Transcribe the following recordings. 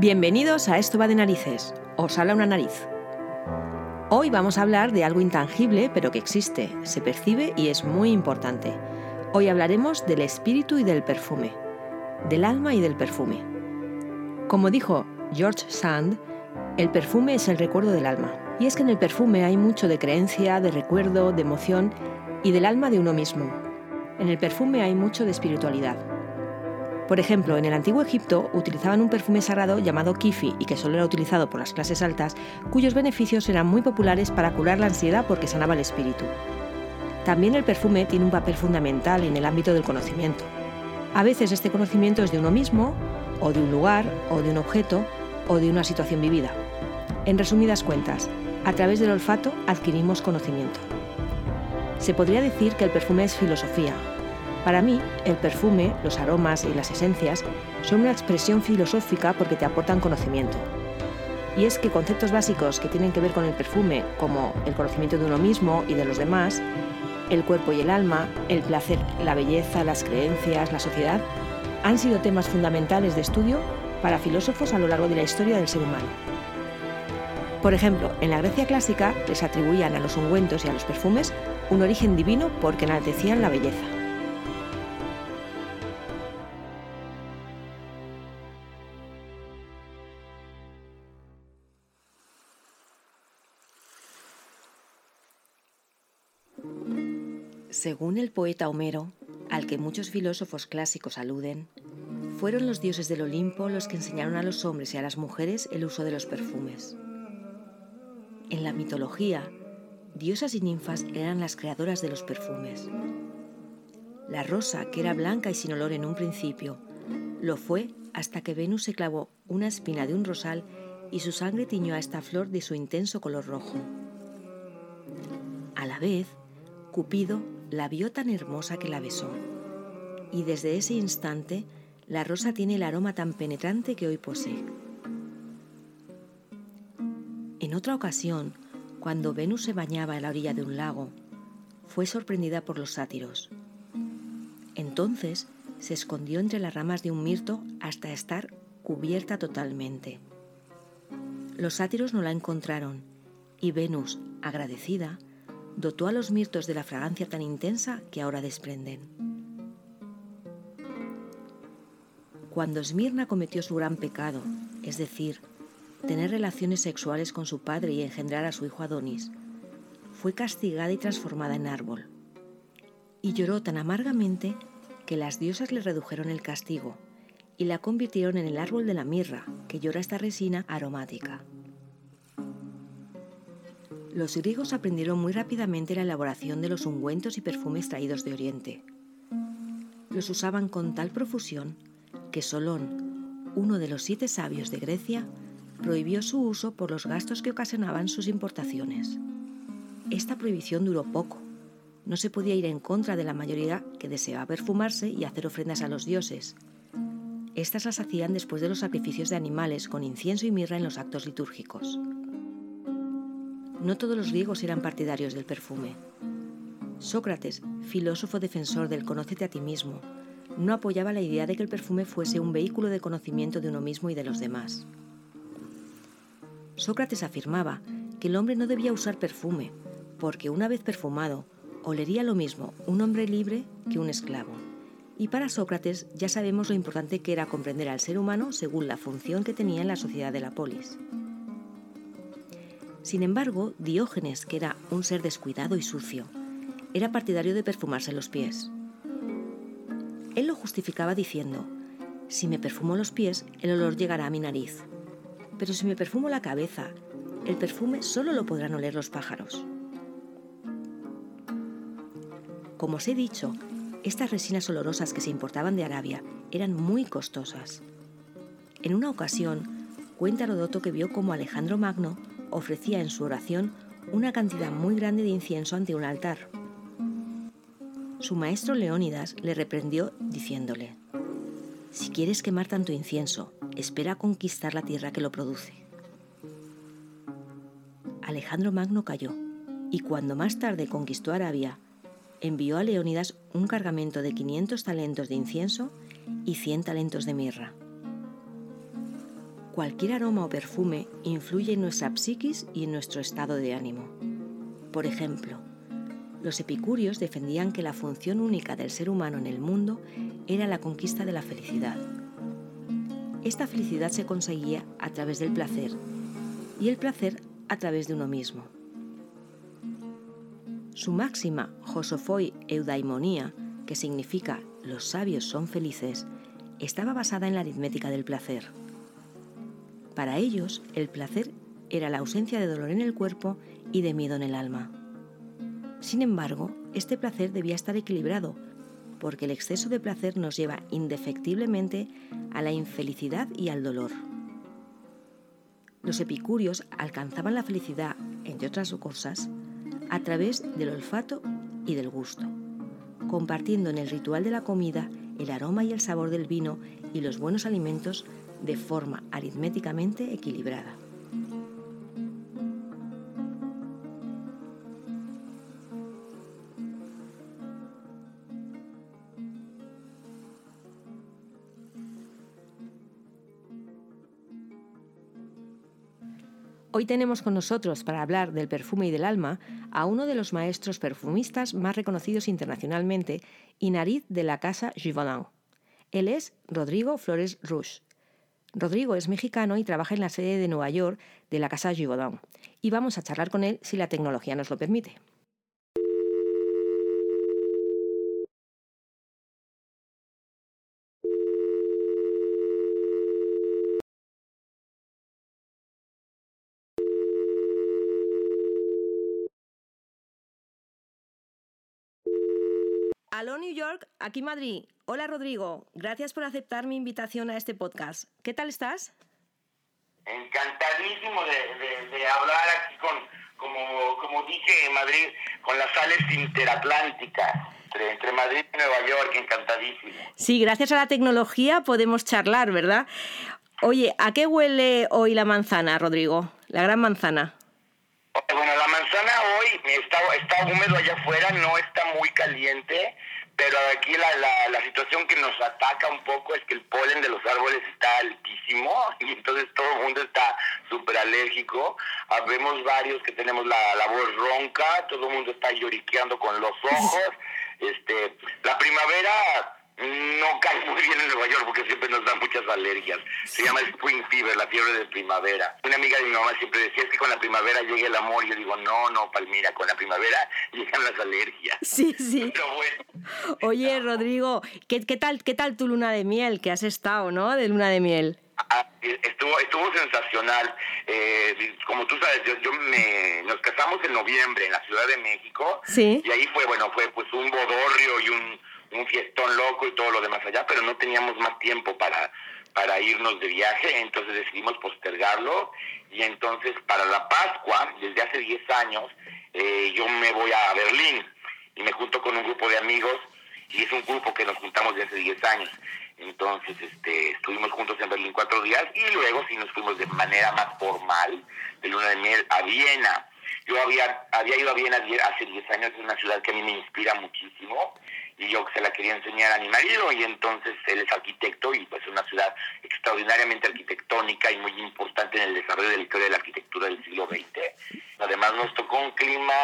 Bienvenidos a Esto va de narices. Os habla una nariz. Hoy vamos a hablar de algo intangible pero que existe, se percibe y es muy importante. Hoy hablaremos del espíritu y del perfume, del alma y del perfume. Como dijo George Sand, el perfume es el recuerdo del alma. Y es que en el perfume hay mucho de creencia, de recuerdo, de emoción y del alma de uno mismo. En el perfume hay mucho de espiritualidad. Por ejemplo, en el antiguo Egipto utilizaban un perfume sagrado llamado kifi y que solo era utilizado por las clases altas, cuyos beneficios eran muy populares para curar la ansiedad porque sanaba el espíritu. También el perfume tiene un papel fundamental en el ámbito del conocimiento. A veces este conocimiento es de uno mismo, o de un lugar, o de un objeto, o de una situación vivida. En resumidas cuentas, a través del olfato adquirimos conocimiento. Se podría decir que el perfume es filosofía, para mí, el perfume, los aromas y las esencias son una expresión filosófica porque te aportan conocimiento. Y es que conceptos básicos que tienen que ver con el perfume, como el conocimiento de uno mismo y de los demás, el cuerpo y el alma, el placer, la belleza, las creencias, la sociedad, han sido temas fundamentales de estudio para filósofos a lo largo de la historia del ser humano. Por ejemplo, en la Grecia clásica les atribuían a los ungüentos y a los perfumes un origen divino porque enaltecían la belleza. Según el poeta Homero, al que muchos filósofos clásicos aluden, fueron los dioses del Olimpo los que enseñaron a los hombres y a las mujeres el uso de los perfumes. En la mitología, diosas y ninfas eran las creadoras de los perfumes. La rosa, que era blanca y sin olor en un principio, lo fue hasta que Venus se clavó una espina de un rosal y su sangre tiñó a esta flor de su intenso color rojo. A la vez, Cupido la vio tan hermosa que la besó. Y desde ese instante, la rosa tiene el aroma tan penetrante que hoy posee. En otra ocasión, cuando Venus se bañaba en la orilla de un lago, fue sorprendida por los sátiros. Entonces se escondió entre las ramas de un mirto hasta estar cubierta totalmente. Los sátiros no la encontraron y Venus, agradecida, dotó a los mirtos de la fragancia tan intensa que ahora desprenden. Cuando Esmirna cometió su gran pecado, es decir, tener relaciones sexuales con su padre y engendrar a su hijo Adonis, fue castigada y transformada en árbol. Y lloró tan amargamente que las diosas le redujeron el castigo y la convirtieron en el árbol de la mirra, que llora esta resina aromática. Los griegos aprendieron muy rápidamente la elaboración de los ungüentos y perfumes traídos de Oriente. Los usaban con tal profusión que Solón, uno de los siete sabios de Grecia, prohibió su uso por los gastos que ocasionaban sus importaciones. Esta prohibición duró poco. No se podía ir en contra de la mayoría que deseaba perfumarse y hacer ofrendas a los dioses. Estas las hacían después de los sacrificios de animales con incienso y mirra en los actos litúrgicos. No todos los griegos eran partidarios del perfume. Sócrates, filósofo defensor del conócete a ti mismo, no apoyaba la idea de que el perfume fuese un vehículo de conocimiento de uno mismo y de los demás. Sócrates afirmaba que el hombre no debía usar perfume, porque una vez perfumado, olería lo mismo un hombre libre que un esclavo. Y para Sócrates ya sabemos lo importante que era comprender al ser humano según la función que tenía en la sociedad de la polis. Sin embargo, Diógenes, que era un ser descuidado y sucio, era partidario de perfumarse los pies. Él lo justificaba diciendo, si me perfumo los pies, el olor llegará a mi nariz. Pero si me perfumo la cabeza, el perfume solo lo podrán oler los pájaros. Como os he dicho, estas resinas olorosas que se importaban de Arabia eran muy costosas. En una ocasión, cuenta Herodoto que vio como Alejandro Magno ofrecía en su oración una cantidad muy grande de incienso ante un altar. Su maestro Leónidas le reprendió diciéndole, Si quieres quemar tanto incienso, espera conquistar la tierra que lo produce. Alejandro Magno cayó, y cuando más tarde conquistó Arabia, envió a Leónidas un cargamento de 500 talentos de incienso y 100 talentos de mirra. Cualquier aroma o perfume influye en nuestra psiquis y en nuestro estado de ánimo. Por ejemplo, los epicúreos defendían que la función única del ser humano en el mundo era la conquista de la felicidad. Esta felicidad se conseguía a través del placer y el placer a través de uno mismo. Su máxima Josofoi Eudaimonía, que significa los sabios son felices, estaba basada en la aritmética del placer. Para ellos, el placer era la ausencia de dolor en el cuerpo y de miedo en el alma. Sin embargo, este placer debía estar equilibrado, porque el exceso de placer nos lleva indefectiblemente a la infelicidad y al dolor. Los epicúreos alcanzaban la felicidad, entre otras cosas, a través del olfato y del gusto, compartiendo en el ritual de la comida el aroma y el sabor del vino y los buenos alimentos de forma aritméticamente equilibrada. Hoy tenemos con nosotros para hablar del perfume y del alma a uno de los maestros perfumistas más reconocidos internacionalmente y nariz de la casa Givaudan. Él es Rodrigo Flores Rouge. Rodrigo es mexicano y trabaja en la sede de Nueva York de la Casa Givaudan. Y vamos a charlar con él si la tecnología nos lo permite. Aló New York, aquí Madrid. Hola Rodrigo, gracias por aceptar mi invitación a este podcast. ¿Qué tal estás? Encantadísimo de, hablar aquí con, como, como dije en Madrid, con las sales interatlánticas. Entre, entre, Madrid y Nueva York, encantadísimo. Sí, gracias a la tecnología podemos charlar, ¿verdad? Oye, ¿a qué huele hoy la manzana, Rodrigo? La gran manzana. Bueno, la manzana hoy está, está húmedo allá afuera, no está muy caliente, pero aquí la, la, la, situación que nos ataca un poco es que el polen de los árboles está altísimo y entonces todo el mundo está súper alérgico. Habemos varios que tenemos la, la voz ronca, todo el mundo está lloriqueando con los ojos. Este, la primavera no cae muy bien en Nueva York porque siempre nos da muchas alergias. Se llama Spring Fever, la fiebre de primavera. Una amiga de mi mamá siempre decía es que con la primavera llega el amor. Y yo digo, no, no, Palmira, con la primavera llegan las alergias. Sí, sí. Pero bueno. Oye, Rodrigo, ¿qué, ¿qué, tal, ¿qué tal tu luna de miel? Que has estado, ¿no? De luna de miel. Ah, estuvo, estuvo sensacional. Eh, como tú sabes, yo, yo me, nos casamos en noviembre en la Ciudad de México. Sí. Y ahí fue, bueno, fue pues un bodorrio y un un fiestón loco y todo lo demás allá, pero no teníamos más tiempo para, para irnos de viaje, entonces decidimos postergarlo y entonces para la Pascua, desde hace 10 años, eh, yo me voy a Berlín y me junto con un grupo de amigos y es un grupo que nos juntamos desde hace 10 años. Entonces, este, estuvimos juntos en Berlín cuatro días y luego sí nos fuimos de manera más formal de luna de miel a Viena. Yo había, había ido a Viena hace 10 años, es una ciudad que a mí me inspira muchísimo y yo se la quería enseñar a mi marido y entonces él es arquitecto y pues es una ciudad extraordinariamente arquitectónica y muy importante en el desarrollo de la historia de la arquitectura del siglo XX. Además nos tocó un clima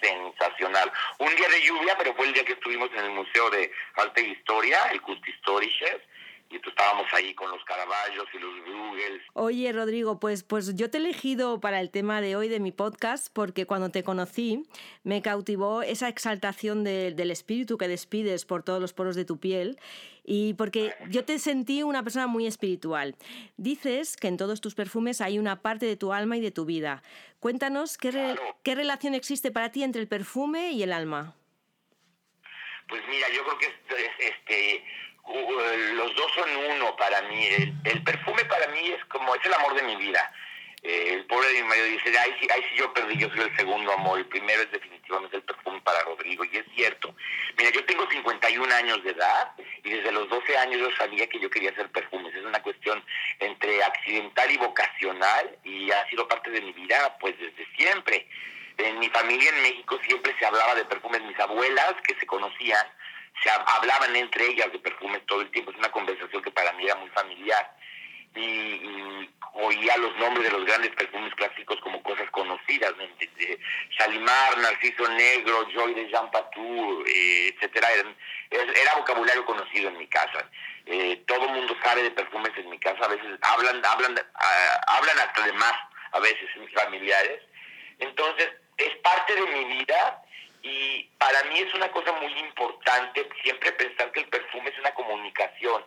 sensacional. Un día de lluvia, pero fue el día que estuvimos en el Museo de Arte e Historia, el Kunsthistorisches, y estábamos ahí con los Caraballos y los Bruegels. Oye, Rodrigo, pues, pues yo te he elegido para el tema de hoy de mi podcast porque cuando te conocí me cautivó esa exaltación del espíritu que despides por todos los poros de tu piel y porque yo te sentí una persona muy espiritual. Dices que en todos tus perfumes hay una parte de tu alma y de tu vida. Cuéntanos qué, qué relación existe para ti entre el perfume y el alma. Pues mira, yo creo que este los dos son uno para mí. El, perfume para mí es como, es el amor de mi vida. Eh, el pobre de mi marido dice, ay, sí, ay, sí, yo perdí, yo soy el segundo amor. El primero es definitivamente el perfume para Rodrigo. Y es cierto. Mira, yo tengo 51 años de edad y desde los 12 años yo sabía que yo quería hacer perfumes. Es una cuestión entre accidental y vocacional y ha sido parte de mi vida pues desde siempre. En mi familia en México siempre se hablaba de perfumes. Mis abuelas que se conocían se hablaban entre ellas de perfumes todo el tiempo, es una conversación que para mí era muy familiar. y, oía los nombres de los grandes perfumes clásicos como cosas conocidas, de, Shalimar, Narciso Negro, Joy de Jean Patou, eh, etcétera, era, vocabulario conocido en mi casa. Eh, todo el mundo sabe de perfumes en mi casa, a veces hablan, hablan, ah, hablan hasta de más, a veces mis familiares. Entonces, es parte de mi vida y para mí es una cosa muy importante siempre pensar que el perfume es una comunicación.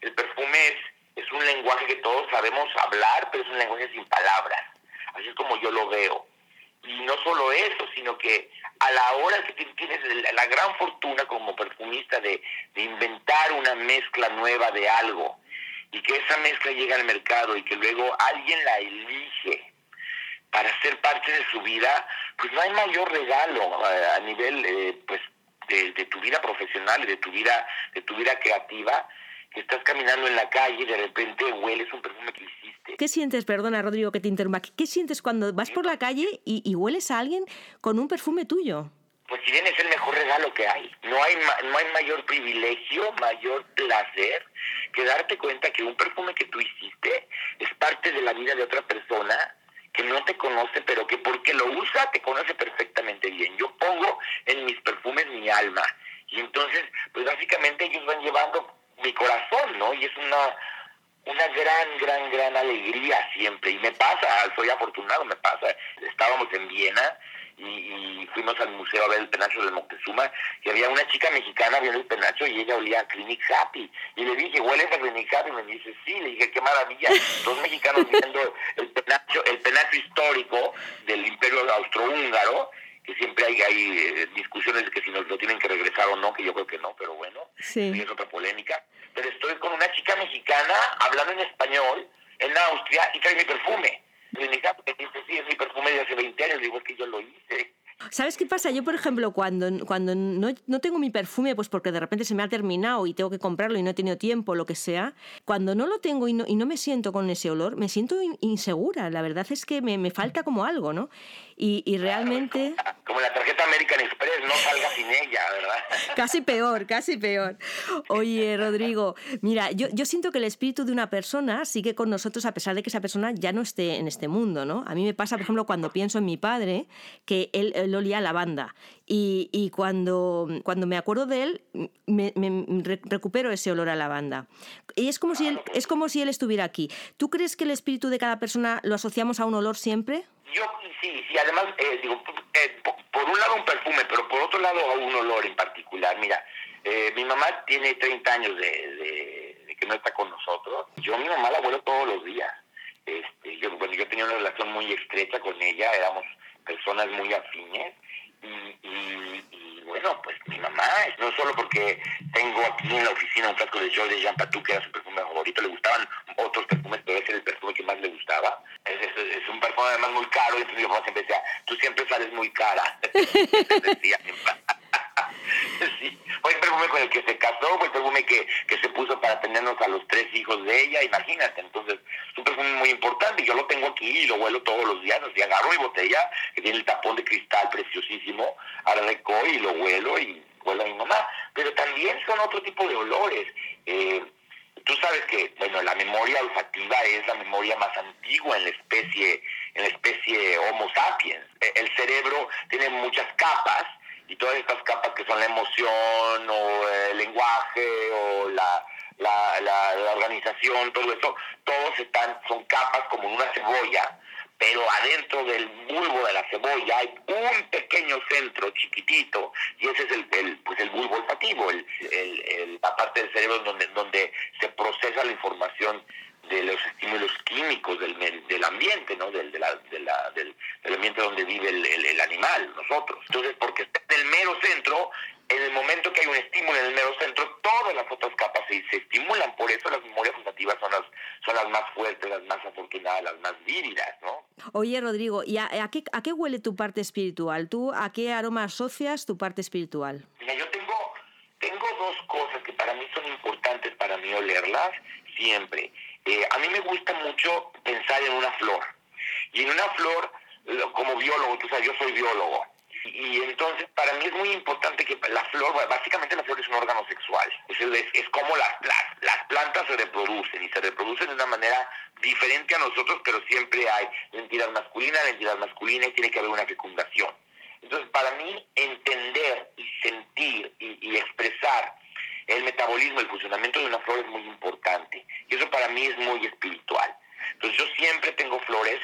El perfume es es un lenguaje que todos sabemos hablar, pero es un lenguaje sin palabras. Así es como yo lo veo. Y no solo eso, sino que a la hora que tienes la gran fortuna como perfumista de, inventar una mezcla nueva de algo y que esa mezcla llega al mercado y que luego alguien la elige para ser parte de su vida, pues no hay mayor regalo eh, a, nivel eh, pues de, de, tu vida profesional y de tu vida de tu vida creativa estás caminando en la calle y de repente hueles un perfume que hiciste. ¿Qué sientes, perdona Rodrigo que te interrumpa, qué sientes cuando vas por la calle y, hueles a alguien con un perfume tuyo? Pues si bien es el mejor regalo que hay. No hay, no hay mayor privilegio, mayor placer que darte cuenta que un perfume que tú hiciste es parte de la vida de otra persona que no te conoce, pero que porque lo usa te conoce perfectamente bien. Yo pongo en mis perfumes mi alma. Y entonces, pues básicamente ellos van llevando mi corazón, ¿no? Y es una, una gran, gran, gran alegría siempre. Y me pasa, soy afortunado, me pasa. Estábamos en Viena y, fuimos al museo a ver el penacho del Moctezuma y había una chica mexicana viendo el penacho y ella olía a Clinic Happy. Y le dije, ¿hueles a Clinic Happy? Y me dice, sí. Le dije, qué maravilla. Dos mexicanos viendo el penacho, el penacho histórico del imperio austrohúngaro que siempre hay, hay eh, discusiones de que si nos lo tienen que regresar o no, que yo creo que no, pero bueno, es otra polémica. Pero estoy con una chica mexicana hablando en español en Austria y trae mi perfume. Y me dice, sí, es mi perfume de hace 20 años. Que yo lo hice. ¿Sabes qué pasa? Yo, por ejemplo, cuando, cuando no, no, tengo mi perfume, pues porque de repente se me ha terminado y tengo que comprarlo y no he tenido tiempo, lo que sea, cuando no lo tengo y no, y no me siento con ese olor, me siento insegura. La verdad es que me, me falta como algo, ¿no? Y, y realmente... Como la tarjeta American Express, no salga sin ella, ¿verdad? Casi peor, casi peor. Oye, Rodrigo, mira, yo, yo siento que el espíritu de una persona sigue con nosotros a pesar de que esa persona ya no esté en este mundo, ¿no? A mí me pasa, por ejemplo, cuando pienso en mi padre, que él, él olía a lavanda. Y, y, cuando, cuando me acuerdo de él, me, recupero ese olor a lavanda. Y es como, si él, es como si él estuviera aquí. ¿Tú crees que el espíritu de cada persona lo asociamos a un olor siempre? Yo sí, sí, además, eh, digo, eh, por un lado un perfume, pero por otro lado un olor en particular. Mira, eh, mi mamá tiene 30 años de, que no está con nosotros. Yo a mi mamá la vuelo todos los días. Este, yo, bueno, yo tenía una relación muy estrecha con ella, éramos personas muy afines. Y, bueno, pues mi mamá, no solo porque tengo aquí en la oficina un frasco de Joy Jean Patou, que era su perfume favorito, le gustaban otros perfumes, pero ese era el perfume que más le gustaba. Es, es, un perfume además muy caro, y entonces mi mamá siempre decía, tú siempre sales muy cara. decía, sí. Fue el perfume con el que se casó, fue el perfume que, que se puso para tenernos a los tres hijos de ella, imagínate. Entonces, es un perfume muy importante. Yo lo tengo aquí y lo huelo todos los días. Así agarro mi botella, que tiene el tapón de cristal preciosísimo, arreco y lo huelo y huelo a mi mamá. Pero también son otro tipo de olores. Eh, tú sabes que, bueno, la memoria olfativa es la memoria más antigua en la especie, en la especie Homo sapiens. E, el cerebro tiene muchas capas y todas estas capas que son la emoción o el lenguaje o la, la, la, organización, todo eso, todos están, son capas como en una cebolla, pero adentro del bulbo de la cebolla hay un pequeño centro chiquitito y ese es el, el pues el bulbo olfativo, el, el, la parte del cerebro donde, donde se procesa la información de los estímulos químicos del, del ambiente, ¿no? Del, de la, de la, del, ambiente donde vive el, el, animal, nosotros. Entonces, porque está en el mero centro, en el momento que hay un estímulo en el mero centro, todas las otras capas se, se estimulan. Por eso las memorias gustativas son las, son las más fuertes, las más afortunadas, las más vívidas, ¿no? Oye, Rodrigo, ¿y a, a, qué, a qué huele tu parte espiritual? ¿Tú a qué aroma asocias tu parte espiritual? Mira, yo tengo, tengo dos cosas que para mí son importantes para mí olerlas siempre. Eh, a mí me gusta mucho pensar en una flor. Y en una flor, como biólogo, tú sabes, yo soy biólogo. Y entonces para mí es muy importante que la flor, básicamente la flor es un órgano sexual. Es, es, como las, las, las, plantas se reproducen y se reproducen de una manera diferente a nosotros, pero siempre hay la entidad masculina, la entidad masculina y tiene que haber una fecundación. Entonces para mí entender y sentir y expresar el metabolismo, el funcionamiento de una flor es muy importante. Y eso para mí es muy espiritual. Entonces yo siempre tengo flores,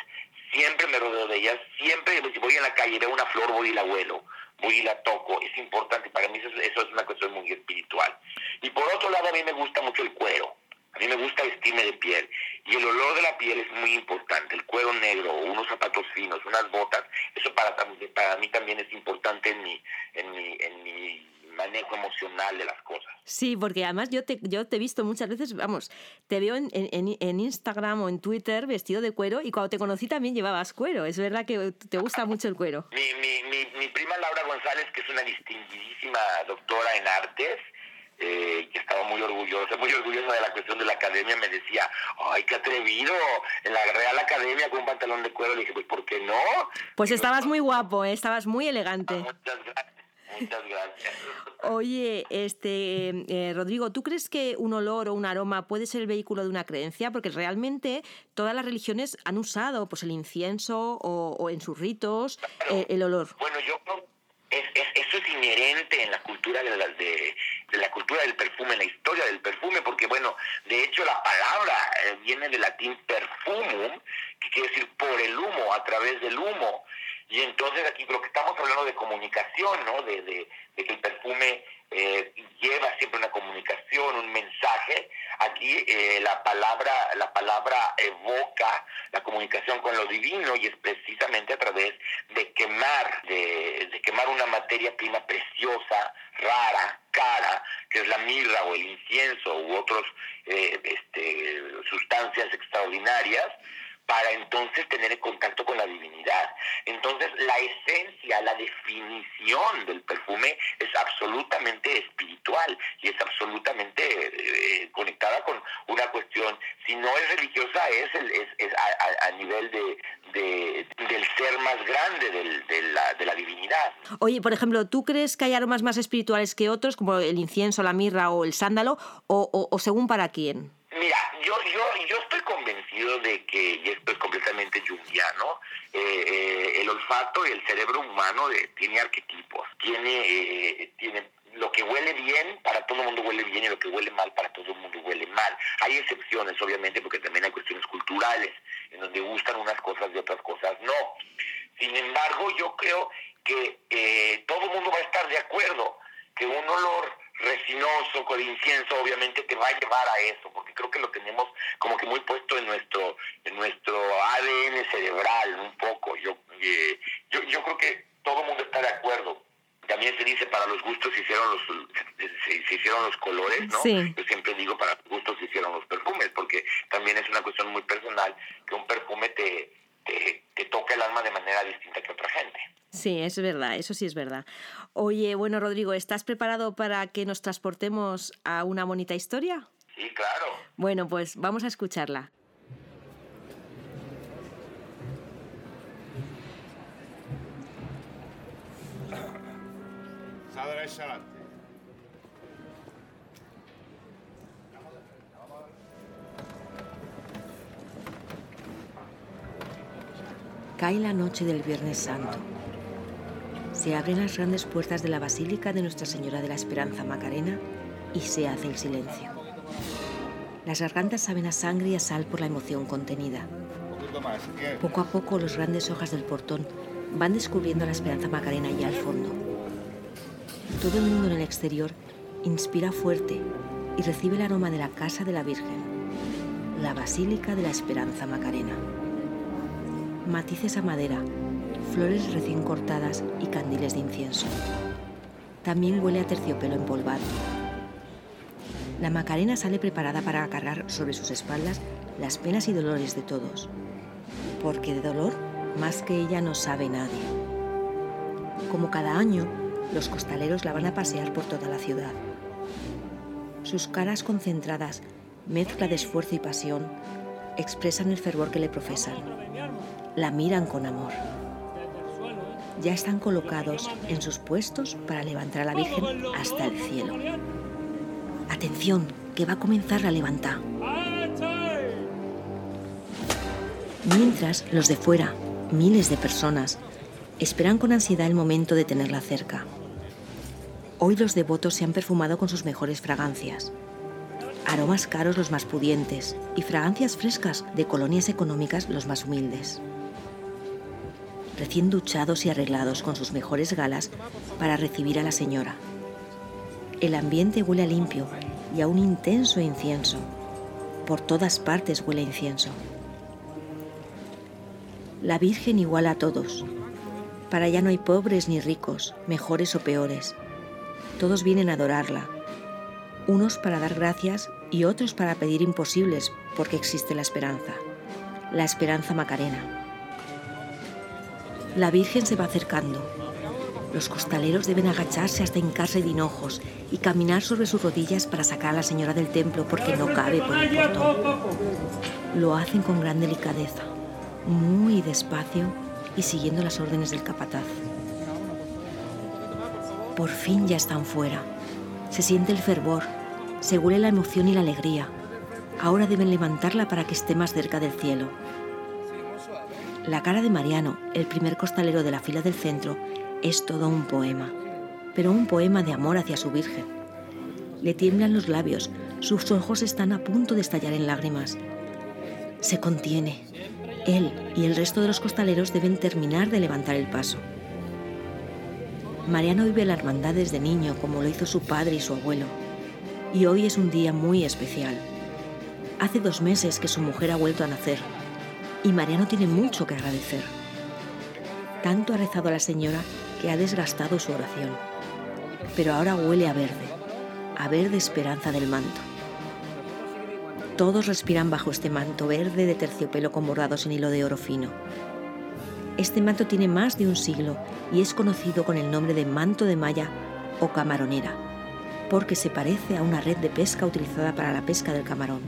siempre me rodeo de ellas, siempre si voy en la calle veo una flor, voy y la huelo, voy y la toco. Es importante, para mí eso, eso es una cuestión muy espiritual. Y por otro lado, a mí me gusta mucho el cuero. A mí me gusta vestirme de piel y el olor de la piel es muy importante. El cuero negro, unos zapatos finos, unas botas, eso para, para mí también es importante en mi, en mi, en mi manejo emocional de las cosas. Sí, porque además yo te, yo te he visto muchas veces, vamos, te veo en, en, en, Instagram o en Twitter vestido de cuero y cuando te conocí también llevabas cuero. Es verdad que te gusta mucho el cuero. Mi, mi, mi, mi prima Laura González, que es una distinguidísima doctora en artes, eh, que estaba muy orgullosa, muy orgullosa de la cuestión de la academia, me decía, ay, qué atrevido, en la Real Academia con un pantalón de cuero. Le dije, pues, ¿por qué no? Pues estabas muy guapo, ¿eh? estabas muy elegante. Ah, muchas gracias. Muchas gracias. Oye, este eh, Rodrigo, ¿tú crees que un olor o un aroma puede ser el vehículo de una creencia? Porque realmente todas las religiones han usado pues el incienso o, en sus ritos eh, el olor. Bueno, yo es, eso es inherente en la cultura de la, de, la cultura del perfume, en la historia del perfume, porque bueno, de hecho la palabra eh, viene del latín perfumum, que quiere decir por el humo, a través del humo. Y entonces aquí lo que estamos hablando de comunicación, ¿no? De, de, que el perfume eh, lleva siempre una comunicación, un mensaje. Aquí eh, la palabra la palabra evoca la comunicación con lo divino y es precisamente a través de quemar de, de quemar una materia prima preciosa, rara, cara, que es la mirra o el incienso u otras eh, este, sustancias extraordinarias para entonces tener el contacto con la divinidad. Entonces la esencia, la definición del perfume es absolutamente espiritual y es absolutamente eh, conectada con una cuestión, si no es religiosa, es, es, a, nivel de, del ser más grande de, la, de la divinidad. Oye, por ejemplo, ¿tú crees que hay aromas más espirituales que otros, como el incienso, la mirra o el sándalo, o, o según para quién? Mira, yo, yo, yo estoy convencido de que, y esto es completamente jungiano, eh, eh, el olfato y el cerebro humano tiene arquetipos, tiene, eh, tiene lo que huele bien, para todo el mundo huele bien y lo que huele mal, para todo el mundo huele mal. Hay excepciones, obviamente, porque también hay cuestiones culturales, en donde gustan unas cosas y otras cosas no. Sin embargo, yo creo que todo el mundo va a estar de acuerdo que un olor resinoso, con incienso, obviamente te va a llevar a eso, porque creo que lo tenemos como que muy puesto en nuestro, en nuestro ADN cerebral, un poco. Yo, eh, yo, yo creo que todo el mundo está de acuerdo. También se dice para los gustos se hicieron los se, hicieron los colores, ¿no? Yo siempre digo para los gustos se hicieron los perfumes, porque también es una cuestión muy personal que un perfume te, te, te toca el alma de manera distinta que otra gente. Sí, es verdad, eso sí es verdad. Oye, bueno, Rodrigo, ¿estás preparado para que nos transportemos a una bonita historia? Sí, claro. Bueno, pues vamos a escucharla. Cae la noche del Viernes Santo se abren las grandes puertas de la Basílica de Nuestra Señora de la Esperanza Macarena y se hace el silencio. Las gargantas saben a sangre y a sal por la emoción contenida. Poco a poco los grandes hojas del portón van descubriendo a la Esperanza Macarena allá al fondo. Todo el mundo en el exterior inspira fuerte y recibe el aroma de la casa de la Virgen, la Basílica de la Esperanza Macarena. Matices a madera flores recién cortadas y candiles de incienso. También huele a terciopelo empolvado. La Macarena sale preparada para cargar sobre sus espaldas las penas y dolores de todos, porque de dolor más que ella no sabe nadie. Como cada año, los costaleros la van a pasear por toda la ciudad. Sus caras concentradas, mezcla de esfuerzo y pasión, expresan el fervor que le profesan. La miran con amor. ya están colocados en sus puestos para levantar a la Virgen hasta el cielo. Atención, que va a comenzar la levanta. Mientras, los de fuera, miles de personas, esperan con ansiedad el momento de tenerla cerca. Hoy los devotos se han perfumado con sus mejores fragancias. Aromas caros los más pudientes y fragancias frescas de colonias económicas los más humildes recién duchados y arreglados con sus mejores galas para recibir a la señora. El ambiente huele a limpio y a un intenso incienso. Por todas partes huele incienso. La Virgen iguala a todos. Para allá no hay pobres ni ricos, mejores o peores. Todos vienen a adorarla. Unos para dar gracias y otros para pedir imposibles porque existe la esperanza. La esperanza macarena. La Virgen se va acercando. Los costaleros deben agacharse hasta hincarse de hinojos y caminar sobre sus rodillas para sacar a la señora del templo porque no cabe por el portón. Lo hacen con gran delicadeza, muy despacio y siguiendo las órdenes del capataz. Por fin ya están fuera. Se siente el fervor, se huele la emoción y la alegría. Ahora deben levantarla para que esté más cerca del cielo. La cara de Mariano, el primer costalero de la fila del centro, es todo un poema, pero un poema de amor hacia su Virgen. Le tiemblan los labios, sus ojos están a punto de estallar en lágrimas. Se contiene. Él y el resto de los costaleros deben terminar de levantar el paso. Mariano vive la hermandad desde niño como lo hizo su padre y su abuelo. Y hoy es un día muy especial. Hace dos meses que su mujer ha vuelto a nacer y Mariano tiene mucho que agradecer. Tanto ha rezado a la señora que ha desgastado su oración. Pero ahora huele a verde, a verde esperanza del manto. Todos respiran bajo este manto verde de terciopelo con bordados en hilo de oro fino. Este manto tiene más de un siglo y es conocido con el nombre de manto de malla o camaronera, porque se parece a una red de pesca utilizada para la pesca del camarón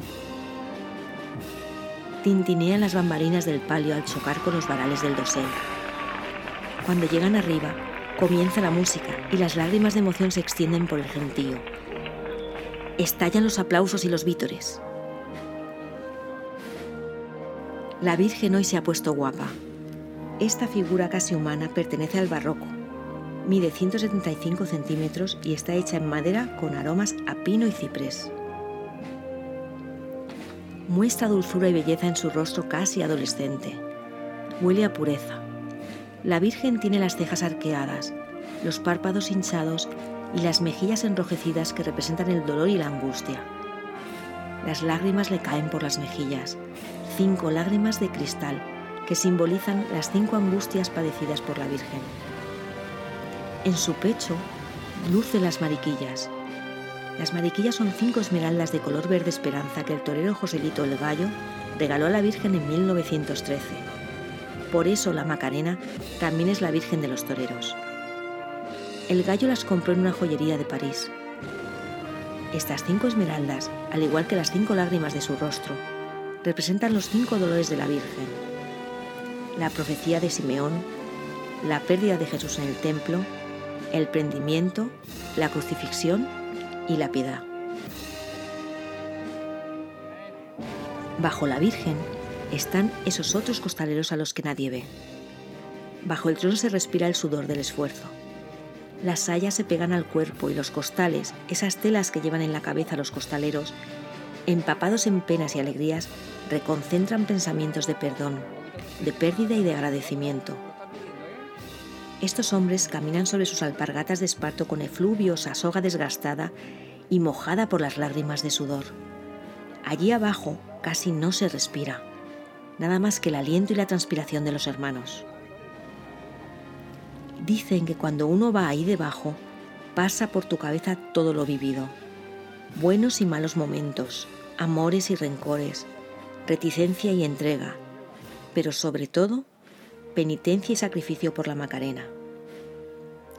tintinean las bambalinas del palio al chocar con los varales del dosel. Cuando llegan arriba, comienza la música y las lágrimas de emoción se extienden por el gentío. Estallan los aplausos y los vítores. La Virgen hoy se ha puesto guapa. Esta figura casi humana pertenece al barroco. Mide 175 centímetros y está hecha en madera con aromas a pino y ciprés muestra dulzura y belleza en su rostro casi adolescente. Huele a pureza. La Virgen tiene las cejas arqueadas, los párpados hinchados y las mejillas enrojecidas que representan el dolor y la angustia. Las lágrimas le caen por las mejillas, cinco lágrimas de cristal que simbolizan las cinco angustias padecidas por la Virgen. En su pecho luce las mariquillas, las mariquillas son cinco esmeraldas de color verde esperanza que el torero Joselito el Gallo regaló a la Virgen en 1913. Por eso la Macarena también es la Virgen de los Toreros. El gallo las compró en una joyería de París. Estas cinco esmeraldas, al igual que las cinco lágrimas de su rostro, representan los cinco dolores de la Virgen. La profecía de Simeón, la pérdida de Jesús en el templo, el prendimiento, la crucifixión y la piedad. Bajo la Virgen están esos otros costaleros a los que nadie ve. Bajo el trono se respira el sudor del esfuerzo. Las sayas se pegan al cuerpo y los costales, esas telas que llevan en la cabeza los costaleros, empapados en penas y alegrías, reconcentran pensamientos de perdón, de pérdida y de agradecimiento. Estos hombres caminan sobre sus alpargatas de esparto con efluviosa soga desgastada y mojada por las lágrimas de sudor. Allí abajo casi no se respira, nada más que el aliento y la transpiración de los hermanos. Dicen que cuando uno va ahí debajo, pasa por tu cabeza todo lo vivido, buenos y malos momentos, amores y rencores, reticencia y entrega, pero sobre todo penitencia y sacrificio por la Macarena.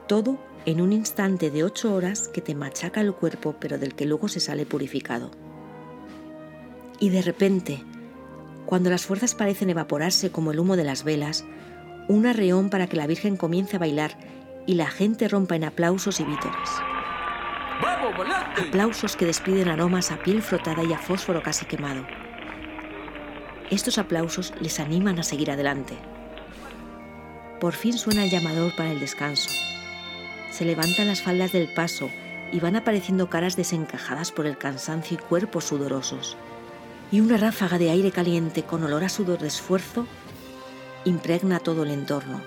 Todo en un instante de ocho horas que te machaca el cuerpo pero del que luego se sale purificado. Y de repente, cuando las fuerzas parecen evaporarse como el humo de las velas, Un arreón para que la Virgen comience a bailar y la gente rompa en aplausos y vítores. Aplausos que despiden aromas a piel frotada y a fósforo casi quemado. Estos aplausos les animan a seguir adelante. Por fin suena el llamador para el descanso. Se levantan las faldas del paso y van apareciendo caras desencajadas por el cansancio y cuerpos sudorosos. Y una ráfaga de aire caliente con olor a sudor de esfuerzo impregna todo el entorno.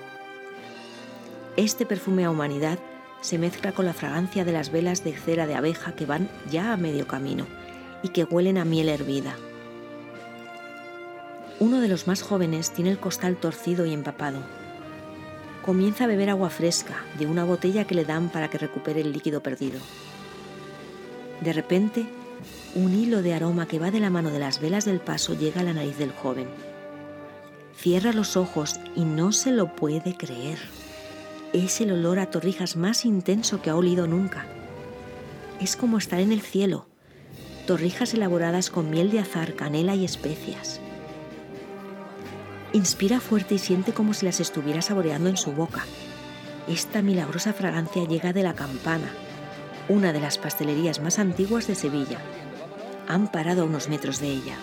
Este perfume a humanidad se mezcla con la fragancia de las velas de cera de abeja que van ya a medio camino y que huelen a miel hervida. Uno de los más jóvenes tiene el costal torcido y empapado comienza a beber agua fresca de una botella que le dan para que recupere el líquido perdido. De repente, un hilo de aroma que va de la mano de las velas del paso llega a la nariz del joven. Cierra los ojos y no se lo puede creer. Es el olor a torrijas más intenso que ha olido nunca. Es como estar en el cielo. Torrijas elaboradas con miel de azar, canela y especias. Inspira fuerte y siente como si las estuviera saboreando en su boca. Esta milagrosa fragancia llega de la Campana, una de las pastelerías más antiguas de Sevilla. Han parado a unos metros de ella.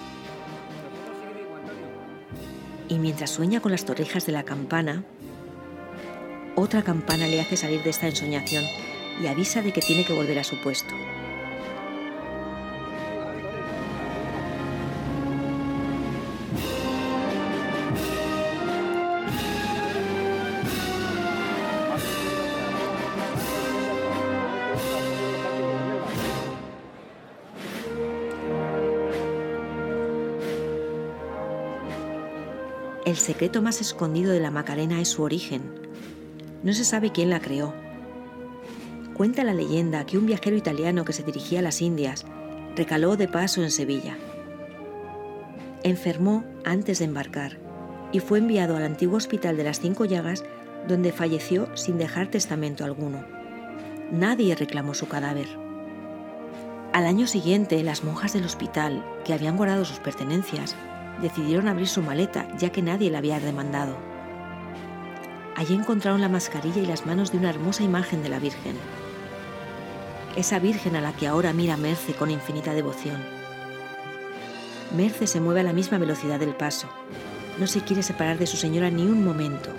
Y mientras sueña con las torrijas de la campana, otra campana le hace salir de esta ensoñación y avisa de que tiene que volver a su puesto. El secreto más escondido de la Macarena es su origen. No se sabe quién la creó. Cuenta la leyenda que un viajero italiano que se dirigía a las Indias recaló de paso en Sevilla. Enfermó antes de embarcar y fue enviado al antiguo hospital de las Cinco Llagas donde falleció sin dejar testamento alguno. Nadie reclamó su cadáver. Al año siguiente, las monjas del hospital, que habían guardado sus pertenencias, decidieron abrir su maleta, ya que nadie la había demandado. Allí encontraron la mascarilla y las manos de una hermosa imagen de la Virgen. Esa Virgen a la que ahora mira Merce con infinita devoción. Merce se mueve a la misma velocidad del paso. No se quiere separar de su señora ni un momento.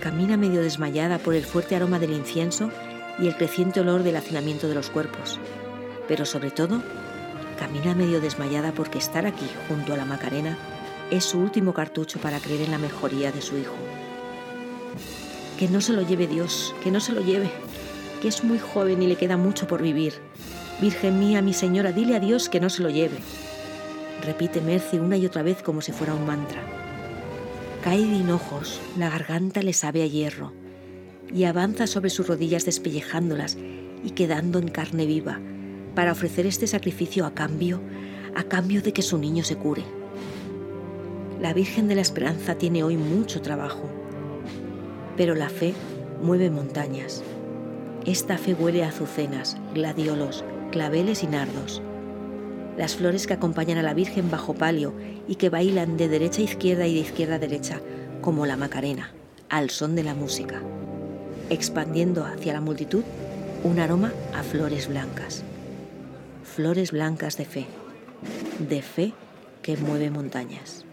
Camina medio desmayada por el fuerte aroma del incienso y el creciente olor del hacinamiento de los cuerpos, pero sobre todo Camina medio desmayada porque estar aquí, junto a la Macarena, es su último cartucho para creer en la mejoría de su hijo. Que no se lo lleve Dios, que no se lo lleve, que es muy joven y le queda mucho por vivir. Virgen mía, mi señora, dile a Dios que no se lo lleve. Repite Merce una y otra vez como si fuera un mantra. Cae de hinojos, la garganta le sabe a hierro, y avanza sobre sus rodillas despellejándolas y quedando en carne viva, para ofrecer este sacrificio a cambio, a cambio de que su niño se cure. La Virgen de la Esperanza tiene hoy mucho trabajo, pero la fe mueve montañas. Esta fe huele a azucenas, gladiolos, claveles y nardos. Las flores que acompañan a la Virgen bajo palio y que bailan de derecha a izquierda y de izquierda a derecha, como la Macarena, al son de la música, expandiendo hacia la multitud un aroma a flores blancas flores blancas de fe, de fe que mueve montañas.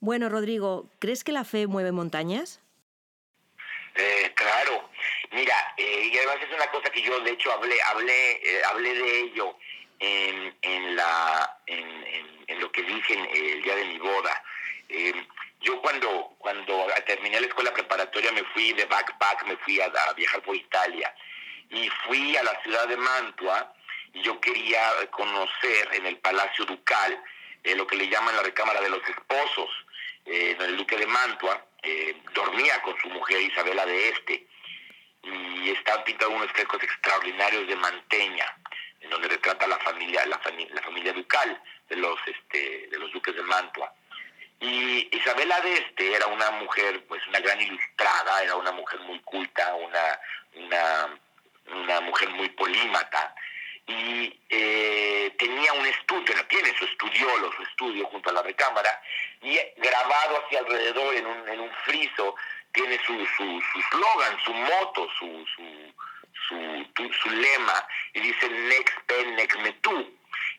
Bueno, Rodrigo, ¿crees que la fe mueve montañas? Eh, claro, mira, eh, y además es una cosa que yo de hecho hablé, hablé, eh, hablé de ello en, en la, en, en, lo que dije el día de mi boda. Yo cuando, cuando terminé la escuela preparatoria me fui de backpack, me fui a, viajar por Italia y fui a la ciudad de Mantua y yo quería conocer en el Palacio Ducal eh, lo que le llaman la recámara de los esposos, eh, el duque de Mantua, eh, dormía con su mujer Isabela de Este y están pintados unos frescos extraordinarios de Manteña, en donde retrata la familia, la familia ducal de los, este, de los duques de Mantua. Y Isabela de Este era una mujer, pues una gran ilustrada, era una mujer muy culta, una, una, mujer muy polímata. y eh, tenía un estudio, tiene su estudiolo, su estudio junto a la recámara, y grabado hacia alrededor en un, en un friso tiene su su, su slogan, su moto, su, su, su, lema, y dice Next Pen, Next Me.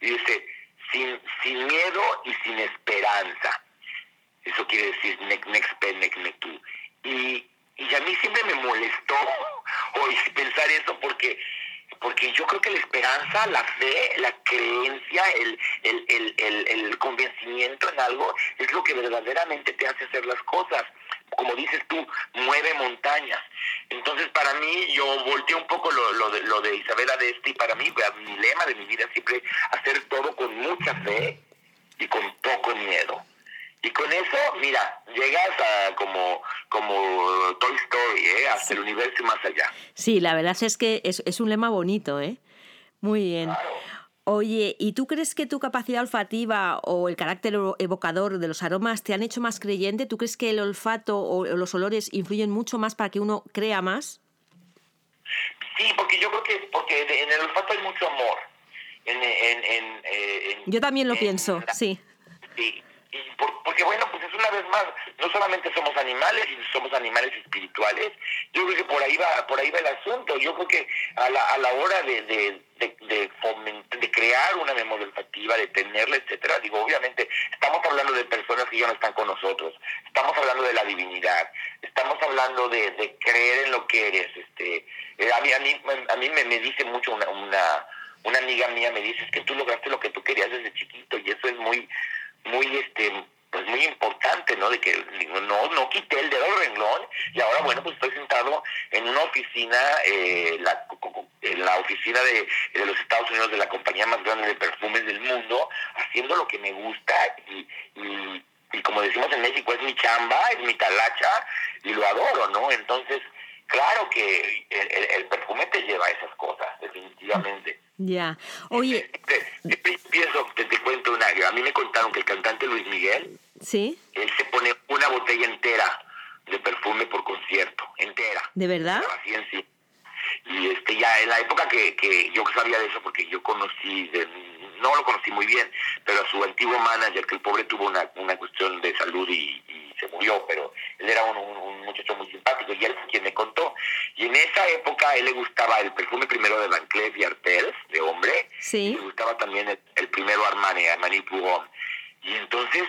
Y dice, sin, sin miedo y sin esperanza. Eso quiere decir Next Pen, Next Me Tú. Y, y a mí siempre me molestó hoy pensar eso porque porque yo creo que la esperanza, la fe, la creencia, el, el, el, el, convencimiento en algo es lo que verdaderamente te hace hacer las cosas. Como dices tú, mueve montañas. Entonces, para mí, yo volteé un poco lo, lo, de, lo de Isabela de este y para mí, mi lema de mi vida siempre hacer todo con mucha fe y con poco miedo. Y con eso, mira, llegas a como, como Toy Story, ¿eh? hasta el universo y más allá. Sí, la verdad es que es, es un lema bonito, ¿eh? Muy bien. Oye, ¿y tú crees que tu capacidad olfativa o el carácter evocador de los aromas te han hecho más creyente? ¿Tú crees que el olfato o los olores influyen mucho más para que uno crea más? Sí, porque yo creo que porque en el olfato hay mucho amor. En, en, en, eh, yo también lo pienso, sí. Sí, y porque bueno, pues es una vez más, no solamente somos animales, somos animales espirituales, yo creo que por ahí va, por ahí va el asunto, yo creo que a la, a la hora de, de, de, de, crear una memoria olfativa, de tenerla, etcétera, digo, obviamente, estamos hablando de personas que ya no están con nosotros, estamos hablando de la divinidad, estamos hablando de, de creer en lo que eres, este, eh, a mí, a mí, a mí me, me dice mucho una, una, una amiga mía, me dice, es que tú lograste lo que tú querías desde chiquito, y eso es muy muy este pues muy importante, ¿no? De que no no quité el dedo del renglón y ahora, bueno, pues estoy sentado en una oficina, eh, la, en la oficina de, de, los Estados Unidos de la compañía más grande de perfumes del mundo, haciendo lo que me gusta y, y, como decimos en México, es mi chamba, es mi talacha y lo adoro, ¿no? Entonces, claro que el, el, perfume te lleva a esas cosas, definitivamente. Ya. Oye. Te, pienso, te, te, cuento una. A mí me contaron que el cantante Luis Miguel. Sí. Él se pone una botella entera de perfume por concierto, entera. ¿De verdad? Así en sí. Y este, ya en la época que, que yo sabía de eso, porque yo conocí, de, no lo conocí muy bien, pero a su antiguo manager, que el pobre tuvo una, una cuestión de salud y, y se murió, pero él era un, un, muchacho muy simpático y él fue quien me contó. Y en esa época a él le gustaba el perfume primero de Van Cleef y Arpels, de hombre, sí. y le gustaba también el, el primero Armani, Armani Pugón. Y entonces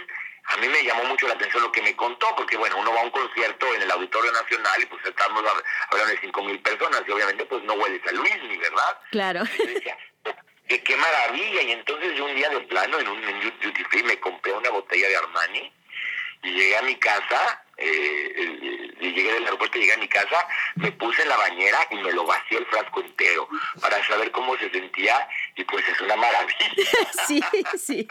a mí me llamó mucho la atención lo que me contó, porque bueno, uno va a un concierto en el Auditorio Nacional y pues estamos hablando de cinco mil personas y obviamente pues no hueles a Luis, ni verdad. Claro. Y yo decía, qué, maravilla. Y entonces yo un día de plano en un en duty free me compré una botella de Armani y llegué a mi casa, eh, eh, llegué del aeropuerto, llegué a mi casa, me puse en la bañera y me lo vacié el frasco entero para saber cómo se sentía y pues es una maravilla. sí, sí.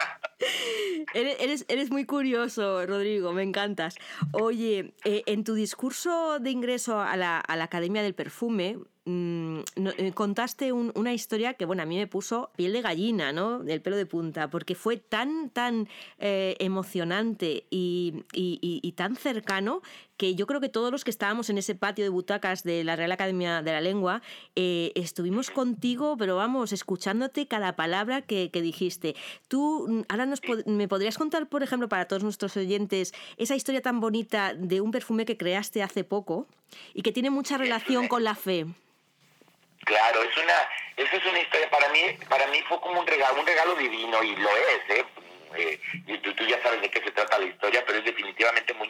Eres, eres muy curioso, Rodrigo, me encantas. Oye, eh, en tu discurso de ingreso a la, a la Academia del Perfume, mmm, no, eh, contaste un, una historia que, bueno, a mí me puso piel de gallina, ¿no? Del pelo de punta, porque fue tan, tan eh, emocionante y, y, y, y, tan cercano que yo creo que todos los que estábamos en ese patio de butacas de la Real Academia de la Lengua eh, estuvimos contigo, pero vamos, escuchándote cada palabra que, que dijiste. Tú, mm, ahora nos pod me podrías contar, por ejemplo, para todos nuestros oyentes, esa historia tan bonita de un perfume que creaste hace poco y que tiene mucha relación con la fe. Claro, es una, eso es una historia para mí, para mí fue como un regalo, un regalo divino y lo es, ¿eh? Eh, y tú, tú, ya sabes de qué se trata la historia, pero es definitivamente muy,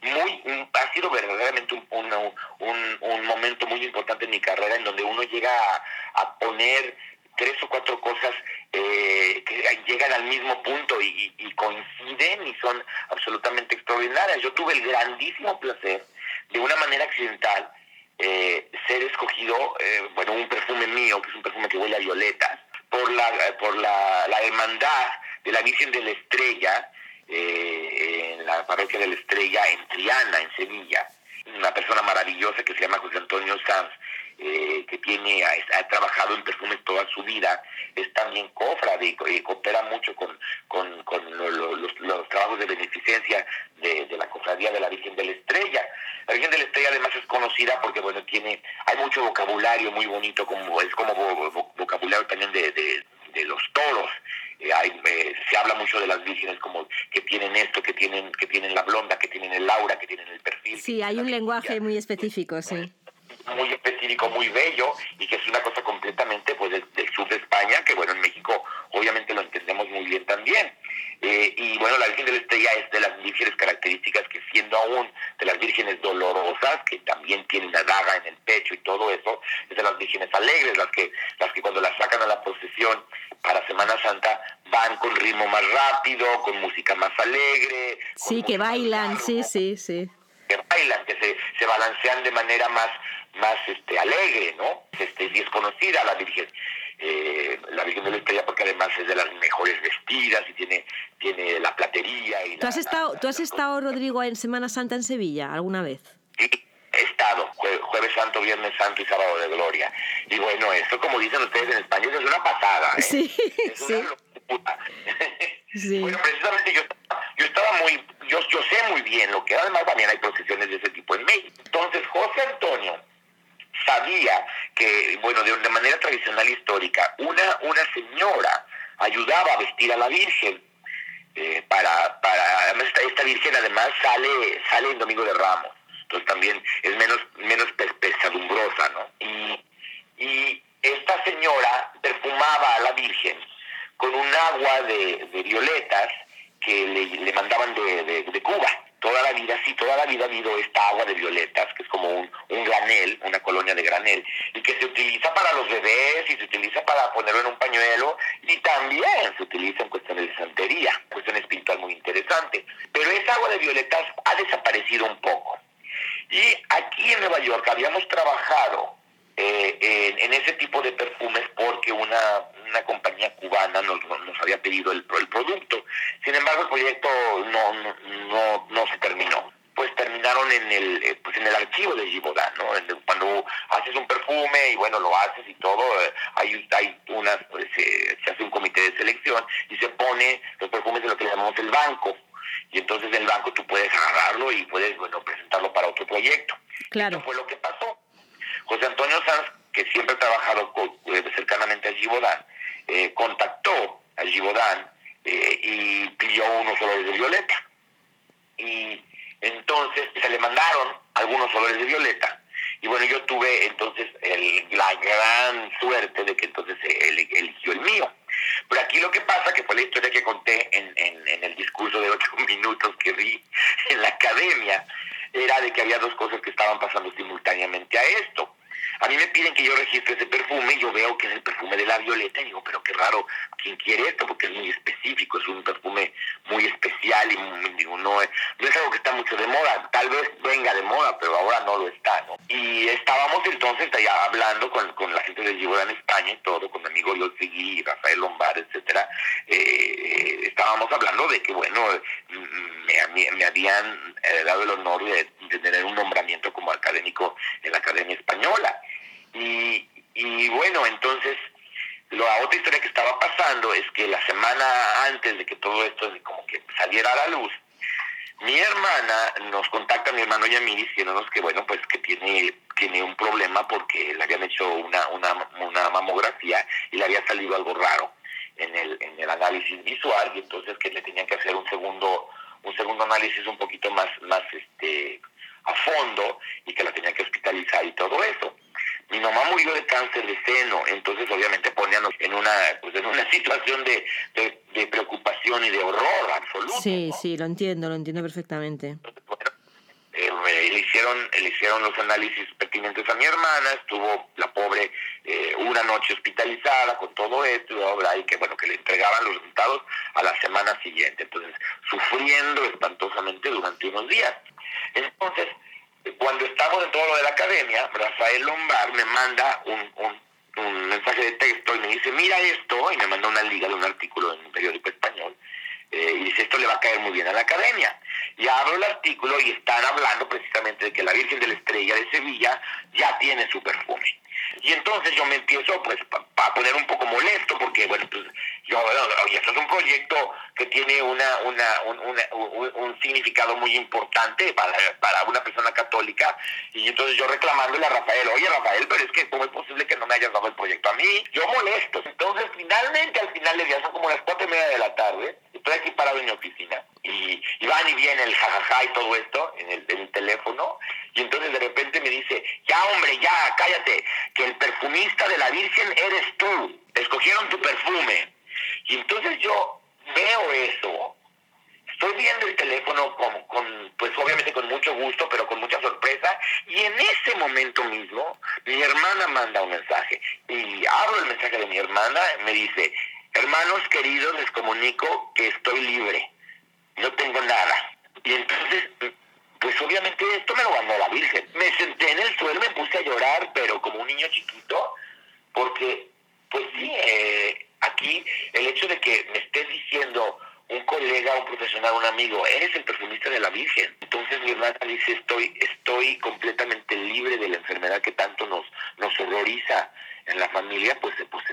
muy, ha sido verdaderamente un, un, un, momento muy importante en mi carrera en donde uno llega a, a poner tres o cuatro cosas eh, que llegan al mismo punto y, y, coinciden y son absolutamente extraordinarias. Yo tuve el grandísimo placer, de una manera accidental, eh, ser escogido, eh, bueno, un perfume mío, que es un perfume que huele a violetas, por la, por la, la hermandad de la Virgen de la Estrella, eh, en la parroquia de la Estrella, en Triana, en Sevilla. Una persona maravillosa que se llama José Antonio Sanz, eh, que tiene ha, ha, trabajado en perfumes toda su vida, es también cofrade y coopera mucho con, con, con lo, lo, los, los, trabajos de beneficencia de, de la cofradía de la Virgen de la Estrella. La Virgen de la Estrella además es conocida porque, bueno, tiene, hay mucho vocabulario muy bonito, como es como vocabulario también de, de, los toros. Eh, hay, eh, se habla mucho de las vírgenes como que tienen esto, que tienen, que tienen la blonda, que tienen el aura, que tienen el perfil. Sí, hay un lenguaje muy específico, sí muy específico, muy bello y que es una cosa completamente pues del, sur de España, que bueno, en México obviamente lo entendemos muy bien también. Eh, y bueno, la Virgen de la Estrella es de las vírgenes características que siendo aún de las vírgenes dolorosas, que también tienen la daga en el pecho y todo eso, es de las vírgenes alegres, las que, las que cuando las sacan a la procesión para Semana Santa van con ritmo más rápido, con música más alegre. Sí, que bailan, sí, sí, sí. Que bailan, que se, se balancean de manera más más este, alegre, ¿no? Este, y es conocida la Virgen, eh, la Virgen de la Estrella porque además es de las mejores vestidas y tiene, tiene la platería. Y ¿Tú, has estado, ¿Tú has estado, Rodrigo, en Semana Santa en Sevilla alguna vez? Sí, he estado, jueves santo, viernes santo y sábado de gloria. Y bueno, esto como dicen ustedes en español es una pasada. ¿eh? Sí, es una locura. bueno, precisamente yo, yo estaba muy, yo, yo sé muy bien lo que además también hay procesiones de ese tipo en México. Entonces José Antonio que, bueno, de, manera tradicional histórica, una, una señora ayudaba a vestir a la Virgen. Eh, para, para esta, esta Virgen además sale, sale en Domingo de Ramos, entonces también es menos, menos pesadumbrosa, ¿no? Y, y esta señora perfumaba a la Virgen con un agua de, de violetas que le, le mandaban de, de, de Cuba toda la vida, sí, toda la vida ha habido esta agua de violetas, que es como un, un, granel, una colonia de granel, y que se utiliza para los bebés y se utiliza para ponerlo en un pañuelo, y también se utiliza en cuestiones de santería, cuestión espiritual muy interesante. Pero esa agua de violetas ha desaparecido un poco. Y aquí en Nueva York habíamos trabajado eh, en, ese tipo de perfumes porque una, una compañía cubana nos, nos había pedido el, el producto. Sin embargo, el proyecto no, no, no, se terminó pues terminaron en el eh, pues en el archivo de Givaudan, ¿no? Cuando haces un perfume y bueno lo haces y todo, eh, hay hay unas pues, se hace un comité de selección y se pone los perfumes de lo que llamamos el banco y entonces del banco tú puedes agarrarlo y puedes bueno presentarlo para otro proyecto. Claro. fue lo que pasó. José Antonio Sanz, que siempre ha trabajado eh, cercanamente a Givaudan, eh, contactó a Givaudan eh, y pidió unos olores de violeta. Y entonces se le mandaron algunos olores de violeta. Y bueno, yo tuve entonces la gran suerte de que entonces él eligió el mío. Pero aquí lo que pasa, que fue la historia que conté en, en el discurso de ocho minutos que vi en la academia, era de que había dos cosas que estaban pasando simultáneamente a esto. A mí me piden que yo registre ese perfume, yo veo que es el perfume de la violeta y digo, pero qué raro, ¿quién quiere esto? Porque es muy específico, es un perfume muy especial y digo, no, es, no es algo que está mucho de moda, tal vez venga de moda, pero ahora no lo está, ¿no? Y estábamos entonces allá hablando con, con la gente de Gibora en España y todo, con mi amigo Seguí, Rafael Lombard, etcétera, eh, estábamos hablando de que, bueno, me, habían eh, dado el honor de, tener un nombramiento como académico en la Academia Española. Y, y bueno, entonces la otra historia que estaba pasando es que la semana antes de que todo esto como que saliera a la luz, mi hermana nos contacta, mi hermano y a mí, diciéndonos que bueno, pues que tiene, tiene un problema porque le habían hecho una, una, una mamografía y le había salido algo raro en el, en el análisis visual y entonces que le tenían que hacer un segundo, un segundo análisis un poquito más, más este a fondo y que la tenían que hospitalizar y todo eso. Mi mamá murió de cáncer de seno, entonces obviamente poníamos en una, pues en una situación de, de, preocupación y de horror absoluto. Sí, sí, lo entiendo, lo entiendo perfectamente. Eh, le, hicieron, le hicieron los análisis pertinentes a mi hermana, estuvo la pobre eh, una noche hospitalizada con todo esto y que bueno que le entregaban los resultados a la semana siguiente, entonces sufriendo espantosamente durante unos días. Entonces, cuando estamos en todo lo de la academia, Rafael Lombard me manda un, un, mensaje de texto y me dice, mira esto, y me manda una liga de un artículo en un periódico español, eh, y dice, esto le va a caer muy bien a la academia. Y abro el artículo y están hablando precisamente de que la Virgen de la Estrella de Sevilla ya tiene su perfume. Y entonces yo me empiezo pues a poner un poco molesto porque, bueno, pues yo, oye, esto es un proyecto tiene una, una, un, un, significado muy importante para, para una persona católica. Y entonces yo reclamándole a Rafael, oye Rafael, pero es que ¿cómo es posible que no me hayas dado el proyecto a mí? Yo molesto. Entonces finalmente al final le día, son como las cuatro y media de la tarde, estoy aquí parado en mi oficina y, y van y viene el jajaja y todo esto en el teléfono y entonces de repente me dice, ya hombre, ya, cállate, que el perfumista de la Virgen eres tú, escogieron tu perfume. Y entonces yo veo eso, estoy viendo el teléfono con, con, pues obviamente con mucho gusto, pero con mucha sorpresa, y en ese momento mismo mi hermana manda un mensaje, y abro el mensaje de mi hermana, me dice, hermanos queridos, les comunico que estoy libre, no tengo nada. Y entonces pues obviamente esto me lo ganó la Virgen. Me senté en el suelo, me puse a llorar, pero como un niño chiquito, porque, pues sí, eh, aquí el hecho de que me estés diciendo un colega, un profesional, un amigo, eres el perfumista de la Virgen. Entonces mi hermana dice, estoy, estoy completamente libre de la enfermedad que tanto nos, nos horroriza en la familia, pues, pues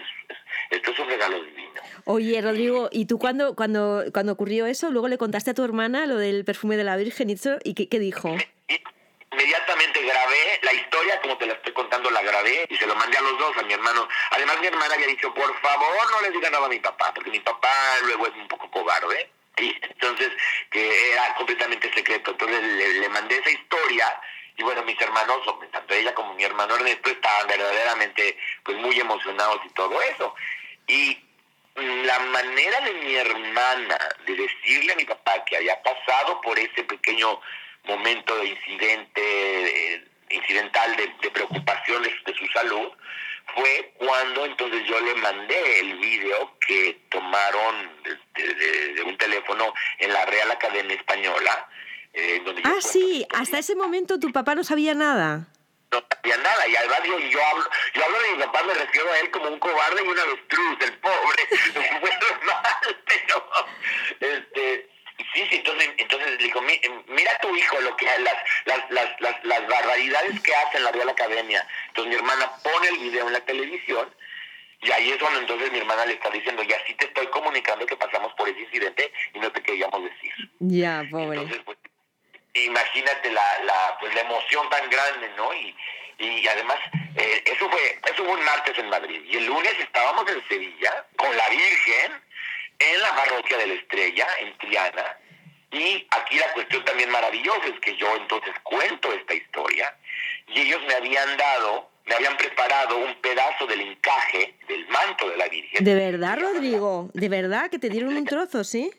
esto es un regalo divino. Oye, Rodrigo, ¿y tú cuando, cuando, cuando ocurrió eso, luego le contaste a tu hermana lo del perfume de la Virgen y, qué, qué dijo? Inmediatamente grabé la historia, como te la estoy contando, la grabé y se lo mandé a los dos, a mi hermano. Además, mi hermana había dicho, por favor, no le diga nada a mi papá, porque mi papá luego es un poco cobarde. Y entonces, que era completamente secreto. Entonces le, le mandé esa historia y bueno, mis hermanos, tanto ella como mi hermano Ernesto, estaban verdaderamente pues muy emocionados y todo eso. Y la manera de mi hermana de decirle a mi papá que había pasado por ese pequeño momento de incidente, eh, incidental de, preocupación de, su salud, fue cuando entonces yo le mandé el video que tomaron de un teléfono en la Real Academia Española, eh, ah, sí, hasta ese momento tu papá no sabía nada. No sabía nada, y además yo, yo, hablo, yo hablo de mi papá, me refiero a él como un cobarde y un avestruz, el pobre, fue normal, pero, este, sí, sí, entonces, entonces le dijo, mira a tu hijo lo que las, las, las, las, barbaridades que hace en la Real Academia. Entonces mi hermana pone el video en la televisión, y ahí es cuando entonces mi hermana le está diciendo, ya sí te estoy comunicando que pasamos por ese incidente y no te queríamos decir. Ya, pobre. Entonces, pues, imagínate la, la, pues, la emoción tan grande, ¿no? Y, y además, eh, eso, fue, eso fue un martes en Madrid. Y el lunes estábamos en Sevilla con la Virgen en la parroquia de la Estrella, en Triana. Y aquí la cuestión también maravillosa es que yo entonces cuento esta historia y ellos me habían dado, me habían preparado un pedazo del encaje del manto de la Virgen. ¿De verdad, Rodrigo? ¿De verdad que te dieron un trozo, sí?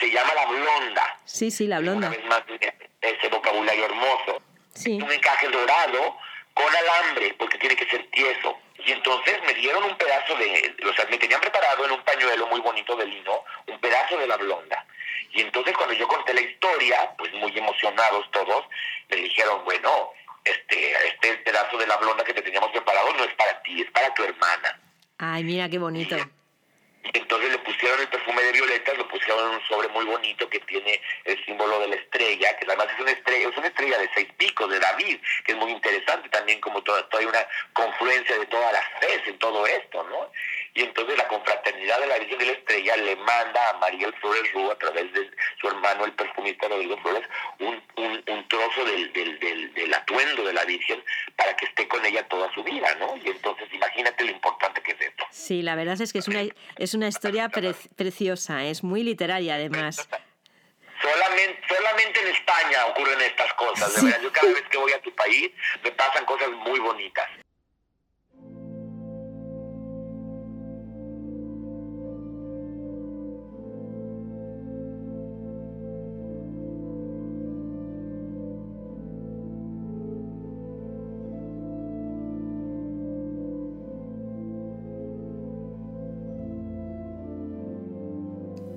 se llama la blonda. Sí, sí, la blonda. ese vocabulario hermoso. Sí. Un encaje dorado con alambre, porque tiene que ser tieso. Y entonces me dieron un pedazo de, o sea, me tenían preparado en un pañuelo muy bonito de lino, un pedazo de la blonda. Y entonces cuando yo conté la historia, pues muy emocionados todos, me dijeron, bueno, este, este pedazo de la blonda que te teníamos preparado no es para ti, es para tu hermana. Ay, mira qué bonito. Entonces le pusieron el perfume de violetas, lo pusieron en un sobre muy bonito que tiene el símbolo de la estrella, que además es una estrella, es una estrella de seis picos, de David, que es muy interesante también como toda, toda una confluencia de todas las fe en todo esto, ¿no? Y entonces la confraternidad de la Virgen de la Estrella le manda a María Flores Rú, a través de su hermano el perfumista Rodrigo Flores, un, un, un trozo del, del, del, del, atuendo de la Virgen para que esté con ella toda su vida, ¿no? Y entonces imagínate lo importante que es esto. Sí, la verdad es que es una, es una historia preciosa, es muy literaria además. Solamente, solamente en España ocurren estas cosas, de verdad. Yo cada vez que voy a tu país me pasan cosas muy bonitas.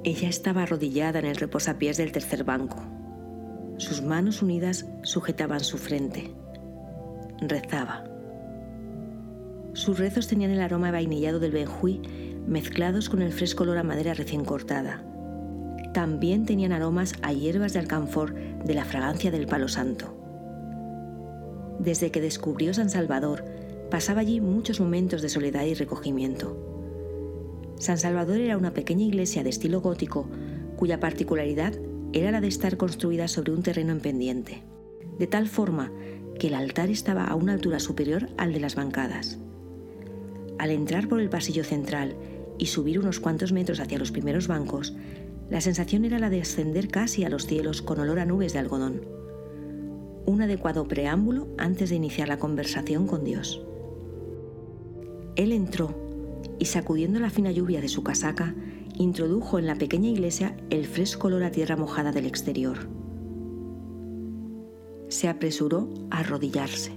Ella estaba arrodillada en el reposapiés del tercer banco. Sus manos unidas sujetaban su frente. Rezaba. Sus rezos tenían el aroma vainillado del benjuí mezclados con el fresco olor a madera recién cortada. También tenían aromas a hierbas de alcanfor de la fragancia del palo santo. Desde que descubrió San Salvador, pasaba allí muchos momentos de soledad y recogimiento. San Salvador era una pequeña iglesia de estilo gótico cuya particularidad era la de estar construida sobre un terreno en pendiente, de tal forma que el altar estaba a una altura superior al de las bancadas. Al entrar por el pasillo central y subir unos cuantos metros hacia los primeros bancos, la sensación era la de ascender casi a los cielos con olor a nubes de algodón. Un adecuado preámbulo antes de iniciar la conversación con Dios. Él entró y sacudiendo la fina lluvia de su casaca, introdujo en la pequeña iglesia el fresco olor a tierra mojada del exterior. Se apresuró a arrodillarse.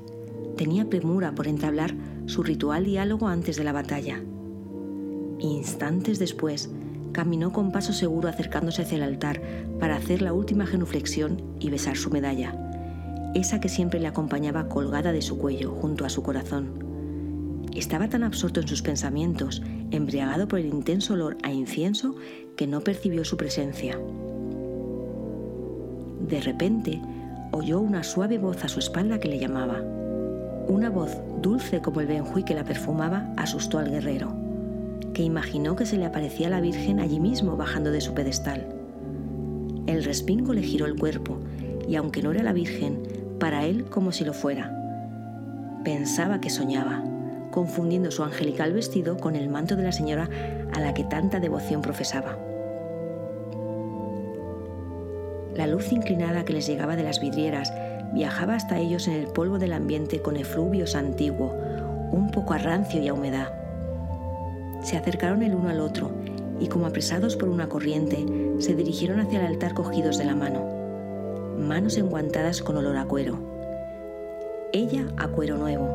Tenía premura por entablar su ritual diálogo antes de la batalla. Instantes después, caminó con paso seguro acercándose hacia el altar para hacer la última genuflexión y besar su medalla, esa que siempre le acompañaba colgada de su cuello junto a su corazón. Estaba tan absorto en sus pensamientos, embriagado por el intenso olor a incienso, que no percibió su presencia. De repente, oyó una suave voz a su espalda que le llamaba. Una voz dulce como el benjuí que la perfumaba asustó al guerrero, que imaginó que se le aparecía la Virgen allí mismo bajando de su pedestal. El respingo le giró el cuerpo, y aunque no era la Virgen, para él como si lo fuera. Pensaba que soñaba confundiendo su angelical vestido con el manto de la señora a la que tanta devoción profesaba. La luz inclinada que les llegaba de las vidrieras viajaba hasta ellos en el polvo del ambiente con efluvios antiguo, un poco a rancio y a humedad. Se acercaron el uno al otro y como apresados por una corriente, se dirigieron hacia el altar cogidos de la mano, manos enguantadas con olor a cuero. Ella a cuero nuevo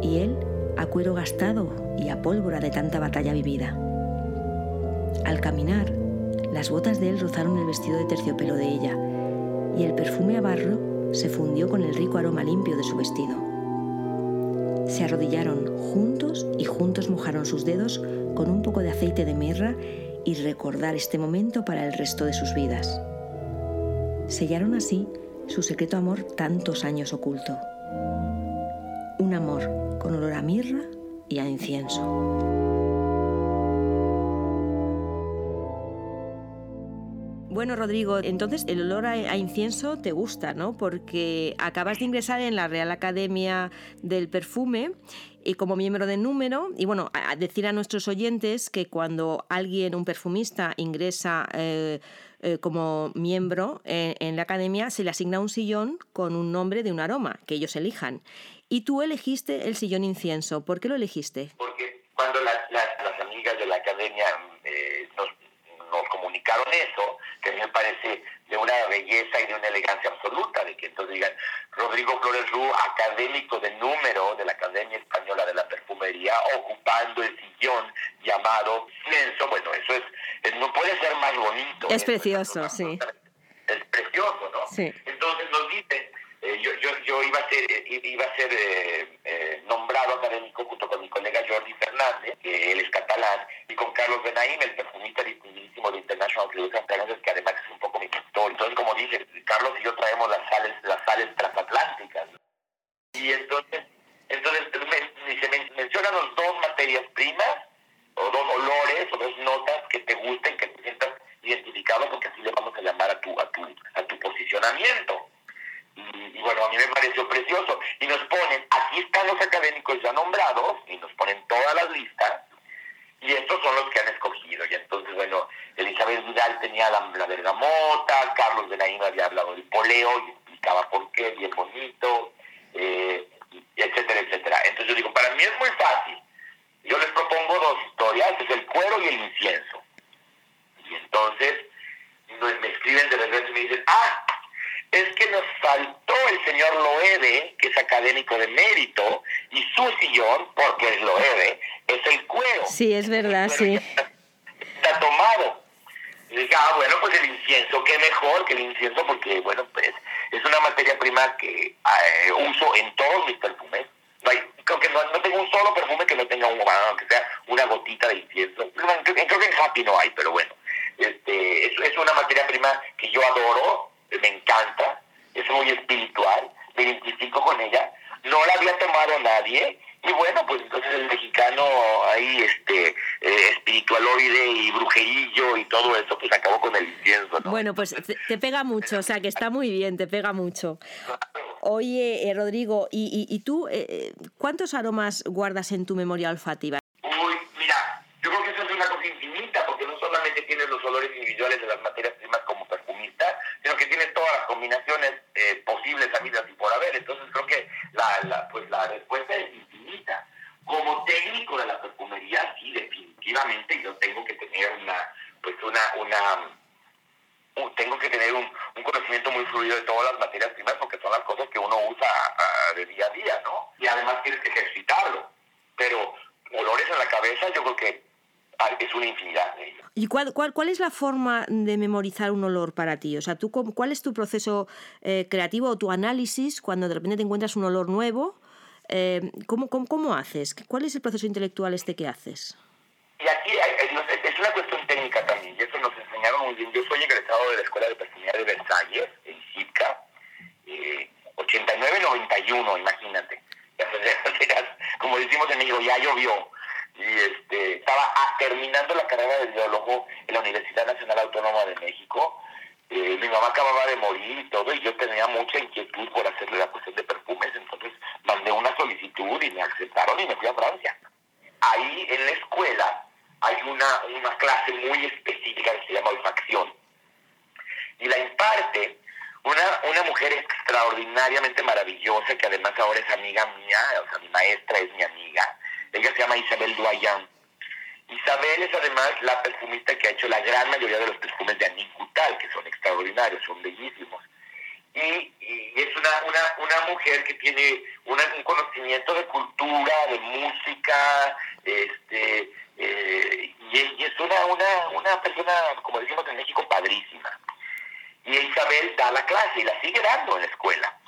y él a cuero gastado y a pólvora de tanta batalla vivida. Al caminar, las botas de él rozaron el vestido de terciopelo de ella, y el perfume a barro se fundió con el rico aroma limpio de su vestido. Se arrodillaron juntos y juntos mojaron sus dedos con un poco de aceite de mirra y recordar este momento para el resto de sus vidas. Sellaron así su secreto amor tantos años oculto. Un amor olor a mirra y a incienso. Bueno, Rodrigo, entonces el olor a, incienso te gusta, ¿no? Porque acabas de ingresar en la Real Academia del Perfume y como miembro de número, y bueno, a decir a nuestros oyentes que cuando alguien, un perfumista, ingresa eh, eh, como miembro en, la academia, se le asigna un sillón con un nombre de un aroma que ellos elijan. Y tú elegiste el sillón incienso. ¿Por qué lo elegiste? Porque cuando las, amigas de la academia eh, nos, comunicaron eso, que a mí me parece de una belleza y de una elegancia absoluta, de que entonces digan, Rodrigo Flores Rú, académico de número de la Academia Española de la Perfumería, ocupando el sillón llamado incienso, bueno, eso es, no puede ser más bonito. Es precioso, sí. Es precioso, ¿no? Sí. Entonces nos dicen, eh, yo, yo, yo, iba a ser, eh, iba a ser eh, nombrado académico junto con mi colega Jordi Fernández, que él es catalán, y con Carlos Benaim, el perfumista distinguidísimo de International Clothing que además es un poco mi pastor. Entonces, como dice, Carlos y yo traemos las sales, las sales transatlánticas. Y entonces, entonces me, se mencionan las dos materias primas, o dos olores, o dos notas que te gusten, que te sientas identificado, porque así le vamos a llamar a tu, a tu, a tu posicionamiento. Y, bueno, a mí me pareció precioso. Y nos ponen, aquí están los académicos ya nombrados, y nos ponen todas las listas, y estos son los que han escogido. Y entonces, bueno, Elizabeth Vidal tenía la, la bergamota, Carlos de Naima había hablado del poleo y explicaba por qué, bien bonito, eh, etcétera, etcétera. Entonces yo digo, para mí es muy fácil. Yo les propongo dos historias, es el cuero y el incienso. Y entonces me escriben de regreso y me dicen, ah, es que nos faltó el señor Loewe, que es académico de mérito, y su sillón, porque es Loewe, es el cuero. Sí, es verdad, sí. Está, tomado. Y dije, ah, bueno, pues el incienso, qué mejor que el incienso, porque, bueno, pues es una materia prima que eh, uso en todos mis perfumes. No hay, creo que no, tengo un solo perfume que no tenga un, aunque sea una gotita de incienso. Creo, que en Happy no hay, pero bueno. Este, es, es una materia prima que yo adoro, me encanta, es muy espiritual, me identifico con ella, no la había tomado nadie Y bueno, pues entonces el mexicano ahí, este, eh, espiritualoide y brujerillo y todo eso, pues acabó con el incienso, ¿no? Pues te, pega mucho, o sea que está muy bien, te pega mucho. Oye, eh, Rodrigo, ¿y, tú eh, cuántos aromas guardas en tu memoria olfativa? Uy, mira, yo creo que eso es una cosa infinita, porque no solamente tienes los olores individuales de las materias primas como perfumista, sino que tienes todas las combinaciones posibles, habidas y por haber. Entonces creo que la, la, pues la respuesta es infinita. Como técnico de la perfumería, sí, definitivamente yo tengo que tener una, pues una, una, tengo que tener un, conocimiento muy fluido de todas las materias primas porque son las cosas que uno usa ah, de día a día, ¿no? Y además tienes que ejercitarlo. Pero olores en la cabeza, yo creo que es una infinidad de ellos. ¿Y cuál, cuál, cuál es la forma de memorizar un olor para ti? O sea, ¿tú, ¿cuál es tu proceso eh, creativo o tu análisis cuando de repente te encuentras un olor nuevo? Eh, ¿cómo, cómo, cómo, haces? ¿Cuál es el proceso intelectual este que haces? Y aquí es una cuestión técnica también, y eso nos enseñaron muy bien. Yo soy egresado de la Escuela de Perfumería de Versalles, en CIPCA, eh, 89-91, imagínate. Como decimos en México, ya llovió. Y este, estaba terminando la carrera de biólogo en la Universidad Nacional Autónoma de México eh, mi mamá acababa de morir y todo, y yo tenía mucha inquietud por hacerle la cuestión de perfumes, entonces mandé una solicitud y me aceptaron y me fui a Francia. Ahí en la escuela hay una, una clase muy específica que se llama olfacción. Y la imparte una, una mujer extraordinariamente maravillosa, que además ahora es amiga mía, o sea, mi maestra es mi amiga. Ella se llama Isabel Doyan Isabel es además la perfumista que ha hecho la gran mayoría de los perfumes de Annick que son extraordinarios, son bellísimos. Y, es una, una, una, mujer que tiene un conocimiento de cultura, de música, este, eh, y, es una, una, una persona, como decimos en México, padrísima. Y Isabel da la clase y la sigue dando en la escuela.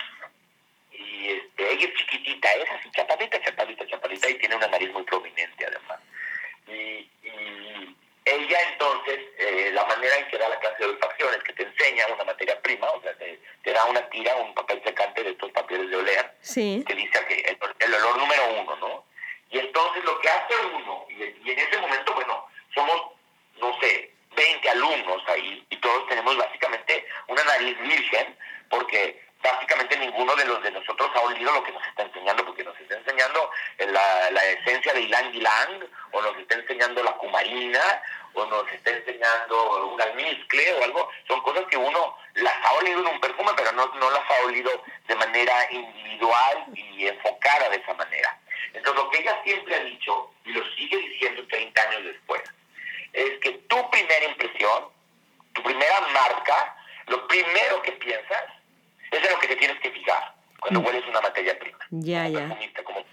Y este, ella es chiquitita, es así, chapadita, chapadita, chapadita, y tiene una nariz muy prominente además. Y, ella entonces, eh, la manera en que da la clase de olfacción es que te enseña una materia prima, o sea, te, da una tira, un papel secante de estos papeles de oler, que dice que el, olor número uno, ¿no? Y entonces lo que hace uno, y, y en ese momento, bueno, somos, no sé, 20 alumnos ahí, y todos tenemos básicamente una nariz virgen, porque básicamente ninguno de los de nosotros ha olido lo que nos está enseñando, porque nos está enseñando la, la esencia de Ilang Ilang, o nos está enseñando la cumarina, o nos está enseñando un almizcle o algo. Son cosas que uno las ha olido en un perfume, pero no, no las ha olido de manera individual y enfocada de esa manera. Entonces, lo que ella siempre ha dicho, y lo sigue diciendo 30 años después, es que tu primera impresión, tu primera marca, lo primero que piensas es lo que te tienes que fijar cuando mm. hueles una materia prima. Ya, ya. Como,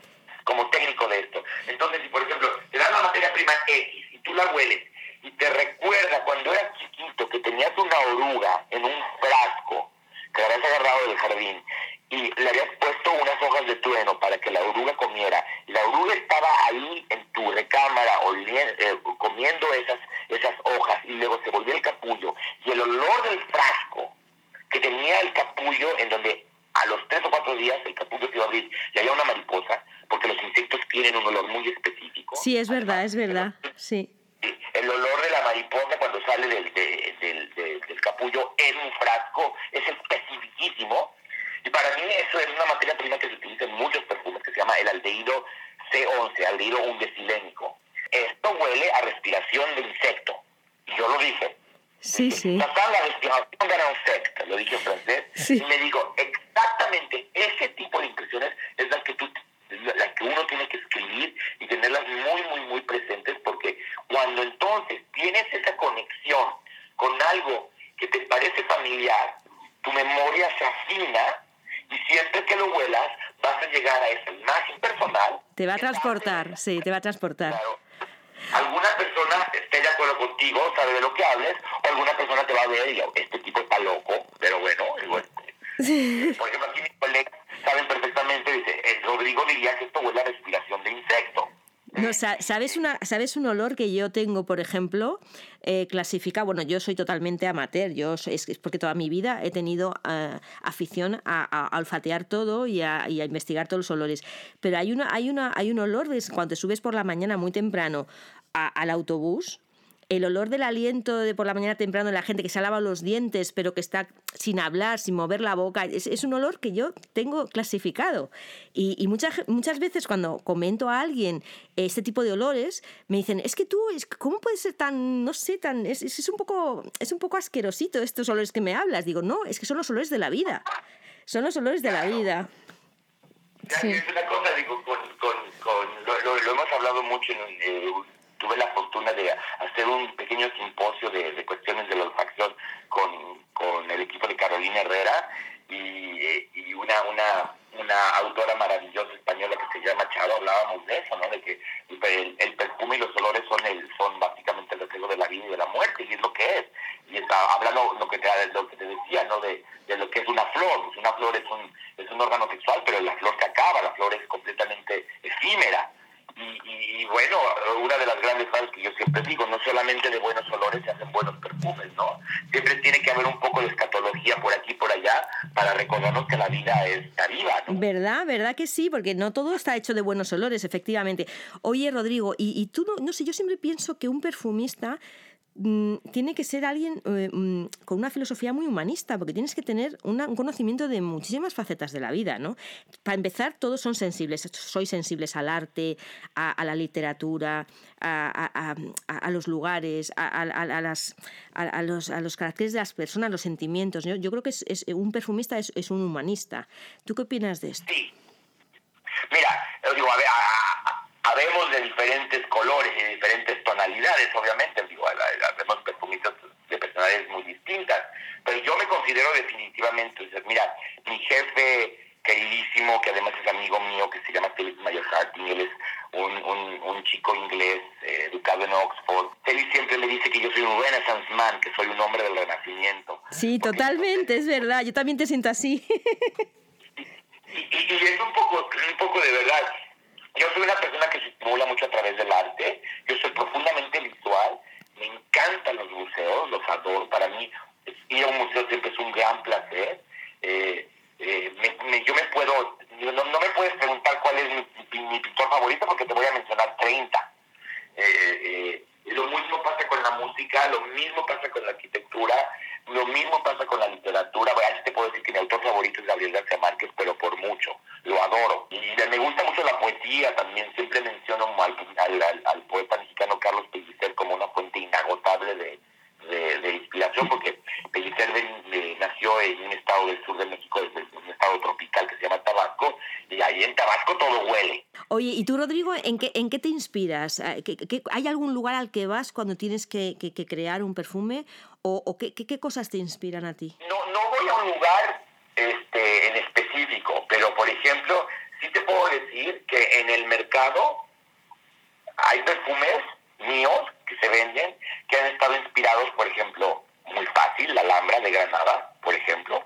como técnico de esto. Entonces, si por ejemplo te dan la materia prima X y tú la hueles y te recuerda cuando eras chiquito que tenías una oruga en un frasco que habías agarrado del jardín y le habías puesto unas hojas de trueno para que la oruga comiera y la oruga estaba ahí en tu recámara eh, comiendo esas, esas hojas y luego se volvió el capullo y el olor del frasco que tenía el capullo en donde a los tres o cuatro días el capullo se iba a abrir y había una mariposa, porque los insectos tienen un olor muy específico. Sí, es verdad, es verdad, sí. El olor de la mariposa cuando sale del, del, del, capullo en un frasco es especificísimo. Y para mí eso es una materia prima que se utiliza en muchos perfumes, que se llama el aldehído C11, aldehído undecilénico. Esto huele a respiración de insecto. Y yo lo dije, Sí, sí. la respiración de un lo dije en francés, y me digo, exactamente ese tipo de impresiones es la que, tú, la que uno tiene que escribir y tenerlas muy, muy, muy presentes, porque cuando entonces tienes esa conexión con algo que te parece familiar, tu memoria se afina y siempre que lo vuelas vas a llegar a esa imagen personal. Te va a transportar, sí, te va a transportar. Claro, alguna persona esté de acuerdo contigo, sabe de lo que hables, o alguna persona te va a ver y este tipo está loco, pero bueno, igual. Por ejemplo, aquí mis colegas saben perfectamente, dice, el Rodrigo diría que esto huele a respiración de insecto. No, ¿sabes, una, ¿Sabes un olor que yo tengo, por ejemplo? eh, clasificar, bueno, yo soy totalmente amateur, yo es, porque toda mi vida he tenido eh, afición a, olfatear todo y a, investigar todos los olores, pero hay, una, hay, una, hay un olor cuando te subes por la mañana muy temprano al autobús, el olor del aliento de por la mañana temprano de la gente que se lava los dientes, pero que está sin hablar, sin mover la boca, es, un olor que yo tengo clasificado. Y, muchas, muchas veces cuando comento a alguien este tipo de olores, me dicen, es que tú, ¿cómo puedes ser tan, no sé, tan, es, es, un poco, es un poco asquerosito estos olores que me hablas? Digo, no, es que son los olores de la vida. Son los olores de la vida. Sí. Es una cosa, digo, con, lo, hemos hablado mucho en, eh, tuve la fortuna de hacer un pequeño simposio de, cuestiones de la olfacción con, el equipo de Carolina Herrera y, una, una, una autora maravillosa española que se llama Charo, hablábamos de eso, ¿no? De que el, perfume y los olores son el son básicamente el reflejo de la vida y de la muerte, y es lo que es. Y está hablando lo que te, lo que te decía, ¿no? De, de lo que es una flor. Pues una flor es un, es un órgano sexual, pero la flor se acaba, la flor es completamente efímera. Y, bueno, una de las grandes cosas que yo siempre digo, no solamente de buenos olores se hacen buenos perfumes, ¿no? Siempre tiene que haber un poco de escatología por aquí y por allá para recordarnos que la vida es viva, ¿no? ¿Verdad? ¿Verdad que sí? Porque no todo está hecho de buenos olores, efectivamente. Oye, Rodrigo, y, y tú, no, no sé, yo siempre pienso que un perfumista Mm, tiene que ser alguien eh, mm, con una filosofía muy humanista, porque tienes que tener un conocimiento de muchísimas facetas de la vida, ¿no? Para empezar, todos son sensibles, sois sensibles al arte, a, la literatura, a, los lugares, a, las, los, a, los, caracteres de las personas, los sentimientos. Yo, creo que es, un perfumista es, un humanista. ¿Tú qué opinas de esto? Sí. Mira, digo, a ver, Habemos de diferentes colores y diferentes tonalidades, obviamente, digo, vemos perfumistas de personalidades muy distintas, pero yo me considero definitivamente, mira, mi jefe queridísimo, que además es amigo mío, que se llama Felix Mayer Harting, él es un, un, chico inglés eh, educado en Oxford. Felix siempre me dice que yo soy un Renaissance man, que soy un hombre del Renacimiento. Sí, totalmente, es verdad, yo también te siento así. y, y, es un poco, un poco de verdad. Yo soy una persona que se estimula mucho a través del arte, yo soy profundamente visual, me encantan los museos, los adoro, para mí ir a un museo siempre es un gran placer. Eh, eh, yo me puedo, no, me puedes preguntar cuál es mi, pintor favorito porque te voy a mencionar 30. Eh, lo mismo pasa con la música, lo mismo pasa con la arquitectura, lo mismo pasa con la literatura. Bueno, te puedo decir que mi autor favorito es Gabriel García Márquez, pero por mucho. Lo adoro. Y me gusta mucho la poesía también. Siempre menciono al, poeta mexicano Carlos Pellicer como una fuente inagotable de, de, inspiración, porque Pellicer nació en un estado del sur de México, un estado tropical que se llama Tabasco, y ahí en Tabasco todo huele. Oye, ¿y tú, Rodrigo, en qué, en qué te inspiras? Eh, hay algún lugar al que vas cuando tienes que, crear un perfume? ¿O, qué, qué, cosas te inspiran a ti? No, no voy a un lugar este, en específico, pero por ejemplo, sí te puedo decir que en el mercado hay perfumes míos que se venden que han estado inspirados, por ejemplo, muy fácil, la Alhambra de Granada, por ejemplo.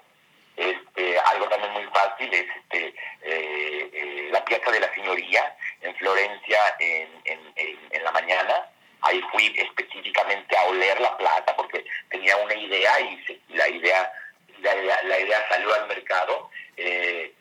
Este, algo también muy fácil es este, eh, eh, la Piazza de la Signoría en Florencia en, en, la mañana. Ahí fui específicamente a oler la plata porque tenía una idea y la idea la, idea salió al mercado. Eh,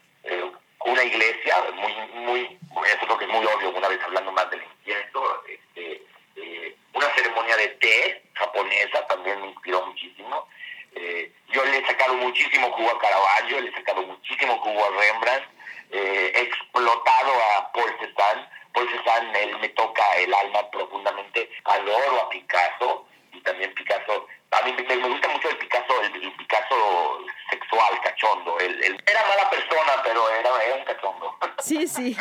una iglesia muy, muy, eso creo que es muy obvio, una vez hablando más del incienso, este, eh, una ceremonia de té japonesa también me inspiró muchísimo. Eh, yo le he sacado muchísimo jugo a Caravaggio, le he sacado muchísimo jugo a Rembrandt, eh, he explotado a Paul Cézanne. Paul Cézanne, él me toca el alma profundamente, adoro a Picasso y también Picasso a mí me, gusta mucho el Picasso, el, Picasso sexual, cachondo. El, era mala persona, pero era, era, un cachondo. Sí, sí.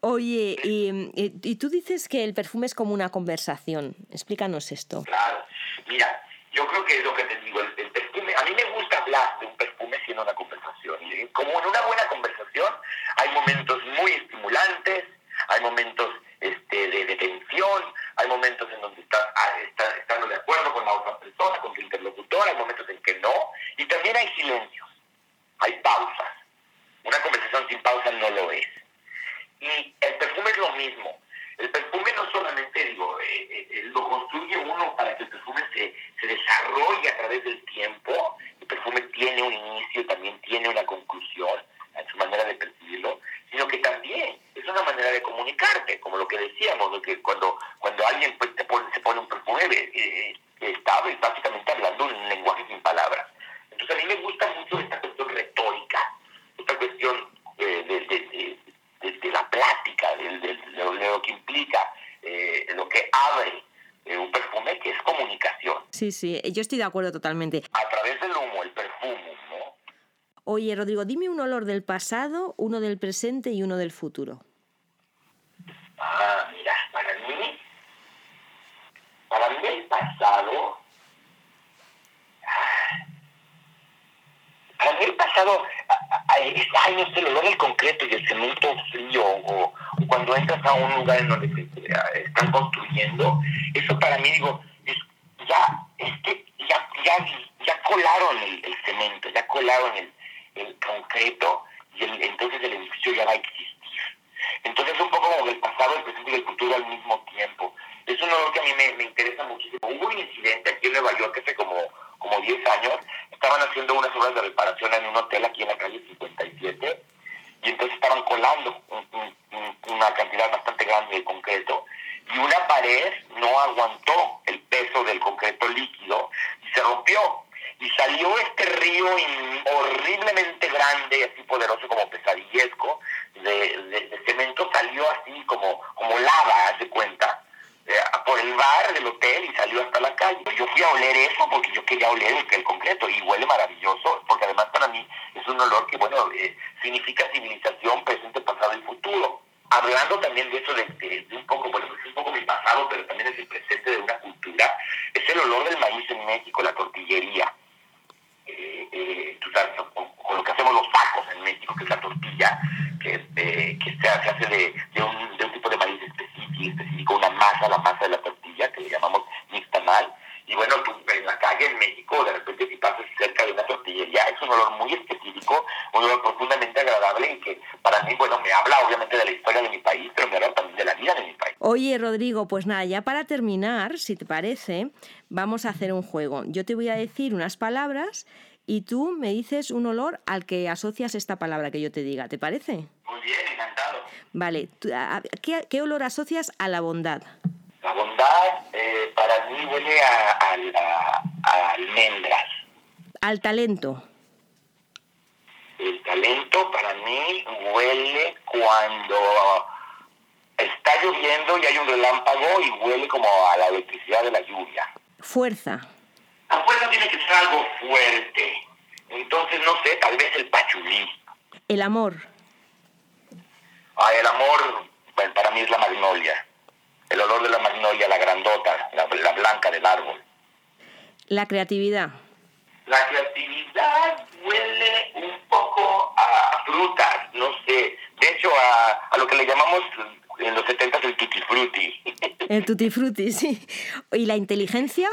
Oye, y, y, tú dices que el perfume es como una conversación. Explícanos esto. Claro. Mira, yo creo que es lo que te digo. El, perfume, a mí me gusta hablar de un perfume siendo una conversación. Y como en una buena conversación hay momentos muy estimulantes, hay momentos este, de, tensión, hay momentos en donde estás ah, está, estando de acuerdo con la otra persona, con tu interlocutor, hay momentos en que no, y también hay silencios, hay pausas. Una conversación sin pausa no lo es. Y el perfume es lo mismo. el perfume no solamente, digo, eh, eh, eh, lo construye uno para que el perfume se, se desarrolle a través del tiempo. El perfume tiene un inicio, también tiene una conclusión en su manera de percibirlo, sino que también es una manera de comunicarte, como lo que decíamos, lo que cuando, cuando alguien pues, te pone, se pone un perfume, eh, está básicamente hablando un lenguaje sin palabras. Entonces a mí me gusta mucho esta cuestión retórica, esta cuestión de, de, la plática, de, lo que implica, eh, lo que abre eh, un perfume, que es comunicación. Sí, yo estoy de acuerdo totalmente. A través del humo, el perfume, ¿no? Oye, Rodrigo, dime un olor del pasado, uno del presente y uno del futuro. Ah, mira, para mí, para mí el pasado, ah, para mí el pasado, ay, no sé, el olor del concreto y el cemento frío, o, cuando entras a un lugar en donde están construyendo, eso para mí, digo, es, ya, es que ya, ya, ya colaron el, cemento, ya colaron el, el concreto, y el, entonces el edificio ya va a existir. Entonces, un poco como el pasado, el presente y el futuro al mismo tiempo. Es un olor que a mí me, me interesa muchísimo. Hubo un incidente aquí en Nueva York hace como, como 10 años, estaban haciendo unas obras de reparación en un aquí en la calle 57 y entonces estaban colando una cantidad bastante grande de concreto y una pared no aguantó el peso del concreto líquido y se rompió y salió este río horriblemente grande así poderoso como pesadillesco de, cemento salió así como como lava haz cuenta bar del hotel y salió hasta la calle. Yo fui a oler eso porque yo quería oler el, concreto y huele maravilloso, porque además para mí es un olor que, bueno, eh, significa civilización, presente, pasado y futuro. Hablando también de eso, de, un poco, bueno, es un poco mi pasado, pero también es el presente de una cultura, es el olor del maíz en México, la tortillería. Eh, tú sabes, con, lo que hacemos los tacos en México, que es la tortilla, que, que se, hace de, de, un, de un tipo de maíz específico, una masa, la masa de la tortilla, que le llamamos nixtamal. Y bueno, tú en la calle en México, de repente si pasas cerca de una tortillería, es un olor muy específico, un olor profundamente agradable y que para mí, bueno, me habla obviamente de la historia de mi país, pero me habla también de la vida de mi país. Oye, Rodrigo, pues nada, ya para terminar, si te parece, vamos a hacer un juego. Yo te voy a decir unas palabras y tú me dices un olor al que asocias esta palabra que yo te diga, ¿te parece? Muy bien, encantado. Vale, ¿qué, olor asocias a la bondad? La bondad eh, para mí huele a, almendras. Al talento. El talento para mí huele cuando lloviendo y hay un relámpago y huele como a la electricidad de la lluvia. Fuerza. La fuerza tiene que ser algo fuerte. Entonces, no sé, tal vez el pachulí. El amor. Ah, el amor, bueno, para mí es la magnolia. El olor de la magnolia, la grandota, la, blanca del árbol. La creatividad. La creatividad huele un poco a frutas, no sé. De hecho, a, a lo que le llamamos en los 70 el tutti frutti. El tutti frutti, sí. ¿Y la inteligencia?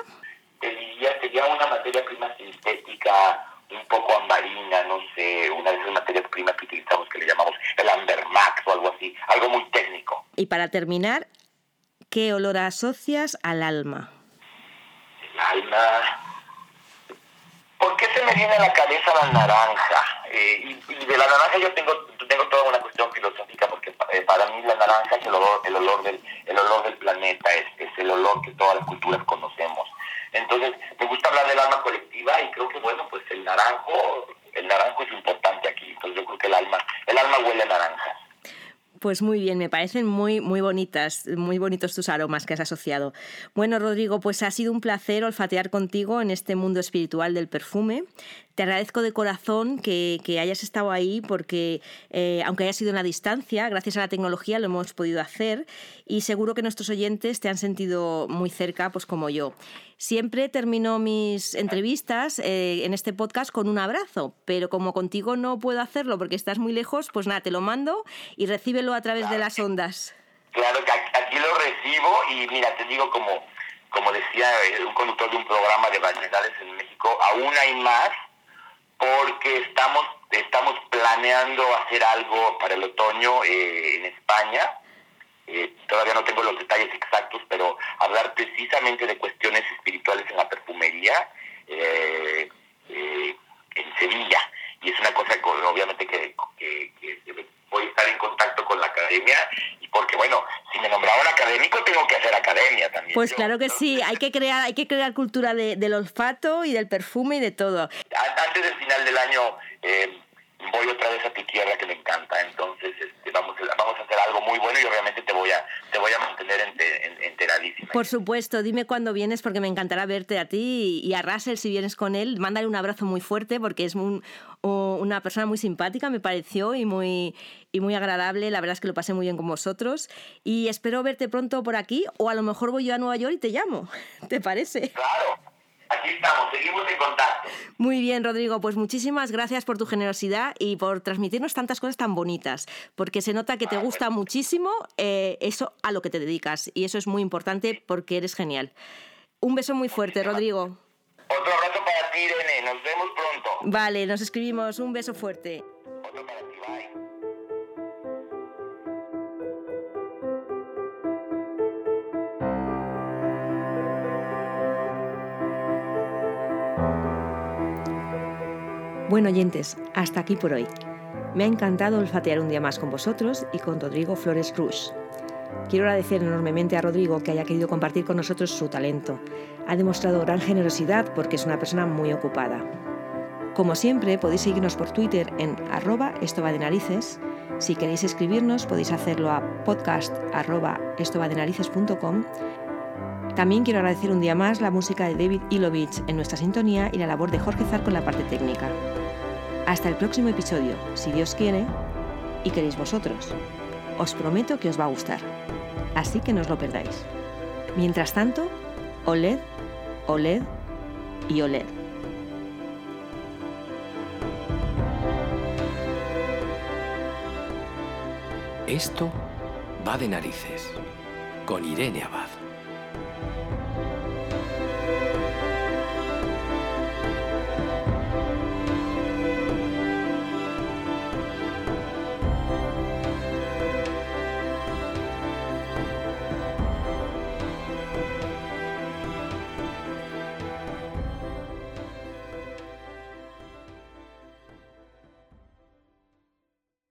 sería una materia prima sintética un poco ambarina, no sé, una de esas materias primas que utilizamos que le llamamos el Andermax o algo así, algo muy técnico. Y para terminar, ¿qué olor asocias al alma? El alma... ¿Por qué se me viene a la cabeza la naranja? Eh, y, de la naranja yo tengo, tengo toda una cuestión filosófica eh, para mí la naranja es el olor, el olor, del, el olor del planeta, es, es el olor que todas las culturas conocemos. Entonces, me gusta hablar del alma colectiva y creo que, bueno, pues el naranjo, el naranjo es importante aquí. Entonces, yo creo que el alma, el alma huele a naranja. Pues muy bien, me parecen muy, muy bonitas, muy bonitos tus aromas que has asociado. Bueno, Rodrigo, pues ha sido un placer olfatear contigo en este mundo espiritual del perfume. Te agradezco de corazón que, hayas estado ahí porque, eh, aunque haya sido en la distancia, gracias a la tecnología lo hemos podido hacer y seguro que nuestros oyentes te han sentido muy cerca, pues como yo. Siempre termino mis entrevistas eh, en este podcast con un abrazo, pero como contigo no puedo hacerlo porque estás muy lejos, pues nada, te lo mando y recíbelo a través de las ondas. Claro que aquí lo recibo y mira, te digo como, como decía eh, un conductor de un programa de variedades en México, aún hay más porque estamos, estamos planeando hacer algo para el otoño eh, en España eh, todavía no tengo los detalles exactos, pero hablar precisamente de cuestiones espirituales en la perfumería eh, eh, en Sevilla. Y es una cosa que obviamente que, voy a estar en contacto con la academia y porque bueno, si me nombraban académico tengo que hacer academia también. Pues claro que sí, hay que crear, hay que crear cultura del olfato y del perfume y de todo. Antes del final del año voy otra vez a tu tierra que me encanta, entonces este, vamos, a, vamos a hacer algo muy bueno y obviamente te voy a, te voy a mantener enteradísima. Por supuesto, dime cuándo vienes porque me encantará verte a ti y a Russell si vienes con él, mándale un abrazo muy fuerte porque es una persona muy simpática, me pareció, y muy, y muy agradable, la verdad es que lo pasé muy bien con vosotros y espero verte pronto por aquí o a lo mejor voy yo a Nueva York y te llamo, ¿te parece? Claro. Aquí estamos, seguimos en contacto. Muy bien, Rodrigo, pues muchísimas gracias por tu generosidad y por transmitirnos tantas cosas tan bonitas, porque se nota que te gusta muchísimo eh, eso a lo que te dedicas y eso es muy importante porque eres genial. Un beso muy fuerte, Rodrigo. Otro abrazo para ti, Irene. Nos vemos pronto. Vale, nos escribimos. Un beso fuerte. Otro para ti, Bueno, oyentes, hasta aquí por hoy. Me ha encantado olfatear un día más con vosotros y con Rodrigo Flores Rush. Quiero agradecer enormemente a Rodrigo que haya querido compartir con nosotros su talento. Ha demostrado gran generosidad porque es una persona muy ocupada. Como siempre, podéis seguirnos por Twitter en arroba esto de narices. Si queréis escribirnos, podéis hacerlo a podcast También quiero agradecer un día más la música de David Ilovich en nuestra sintonía y la labor de Jorge Zar con la parte técnica. Hasta el próximo episodio, si Dios quiere y queréis vosotros. Os prometo que os va a gustar, así que no os lo perdáis. Mientras tanto, oled, oled y oled. Esto va de narices, con Irene Abad.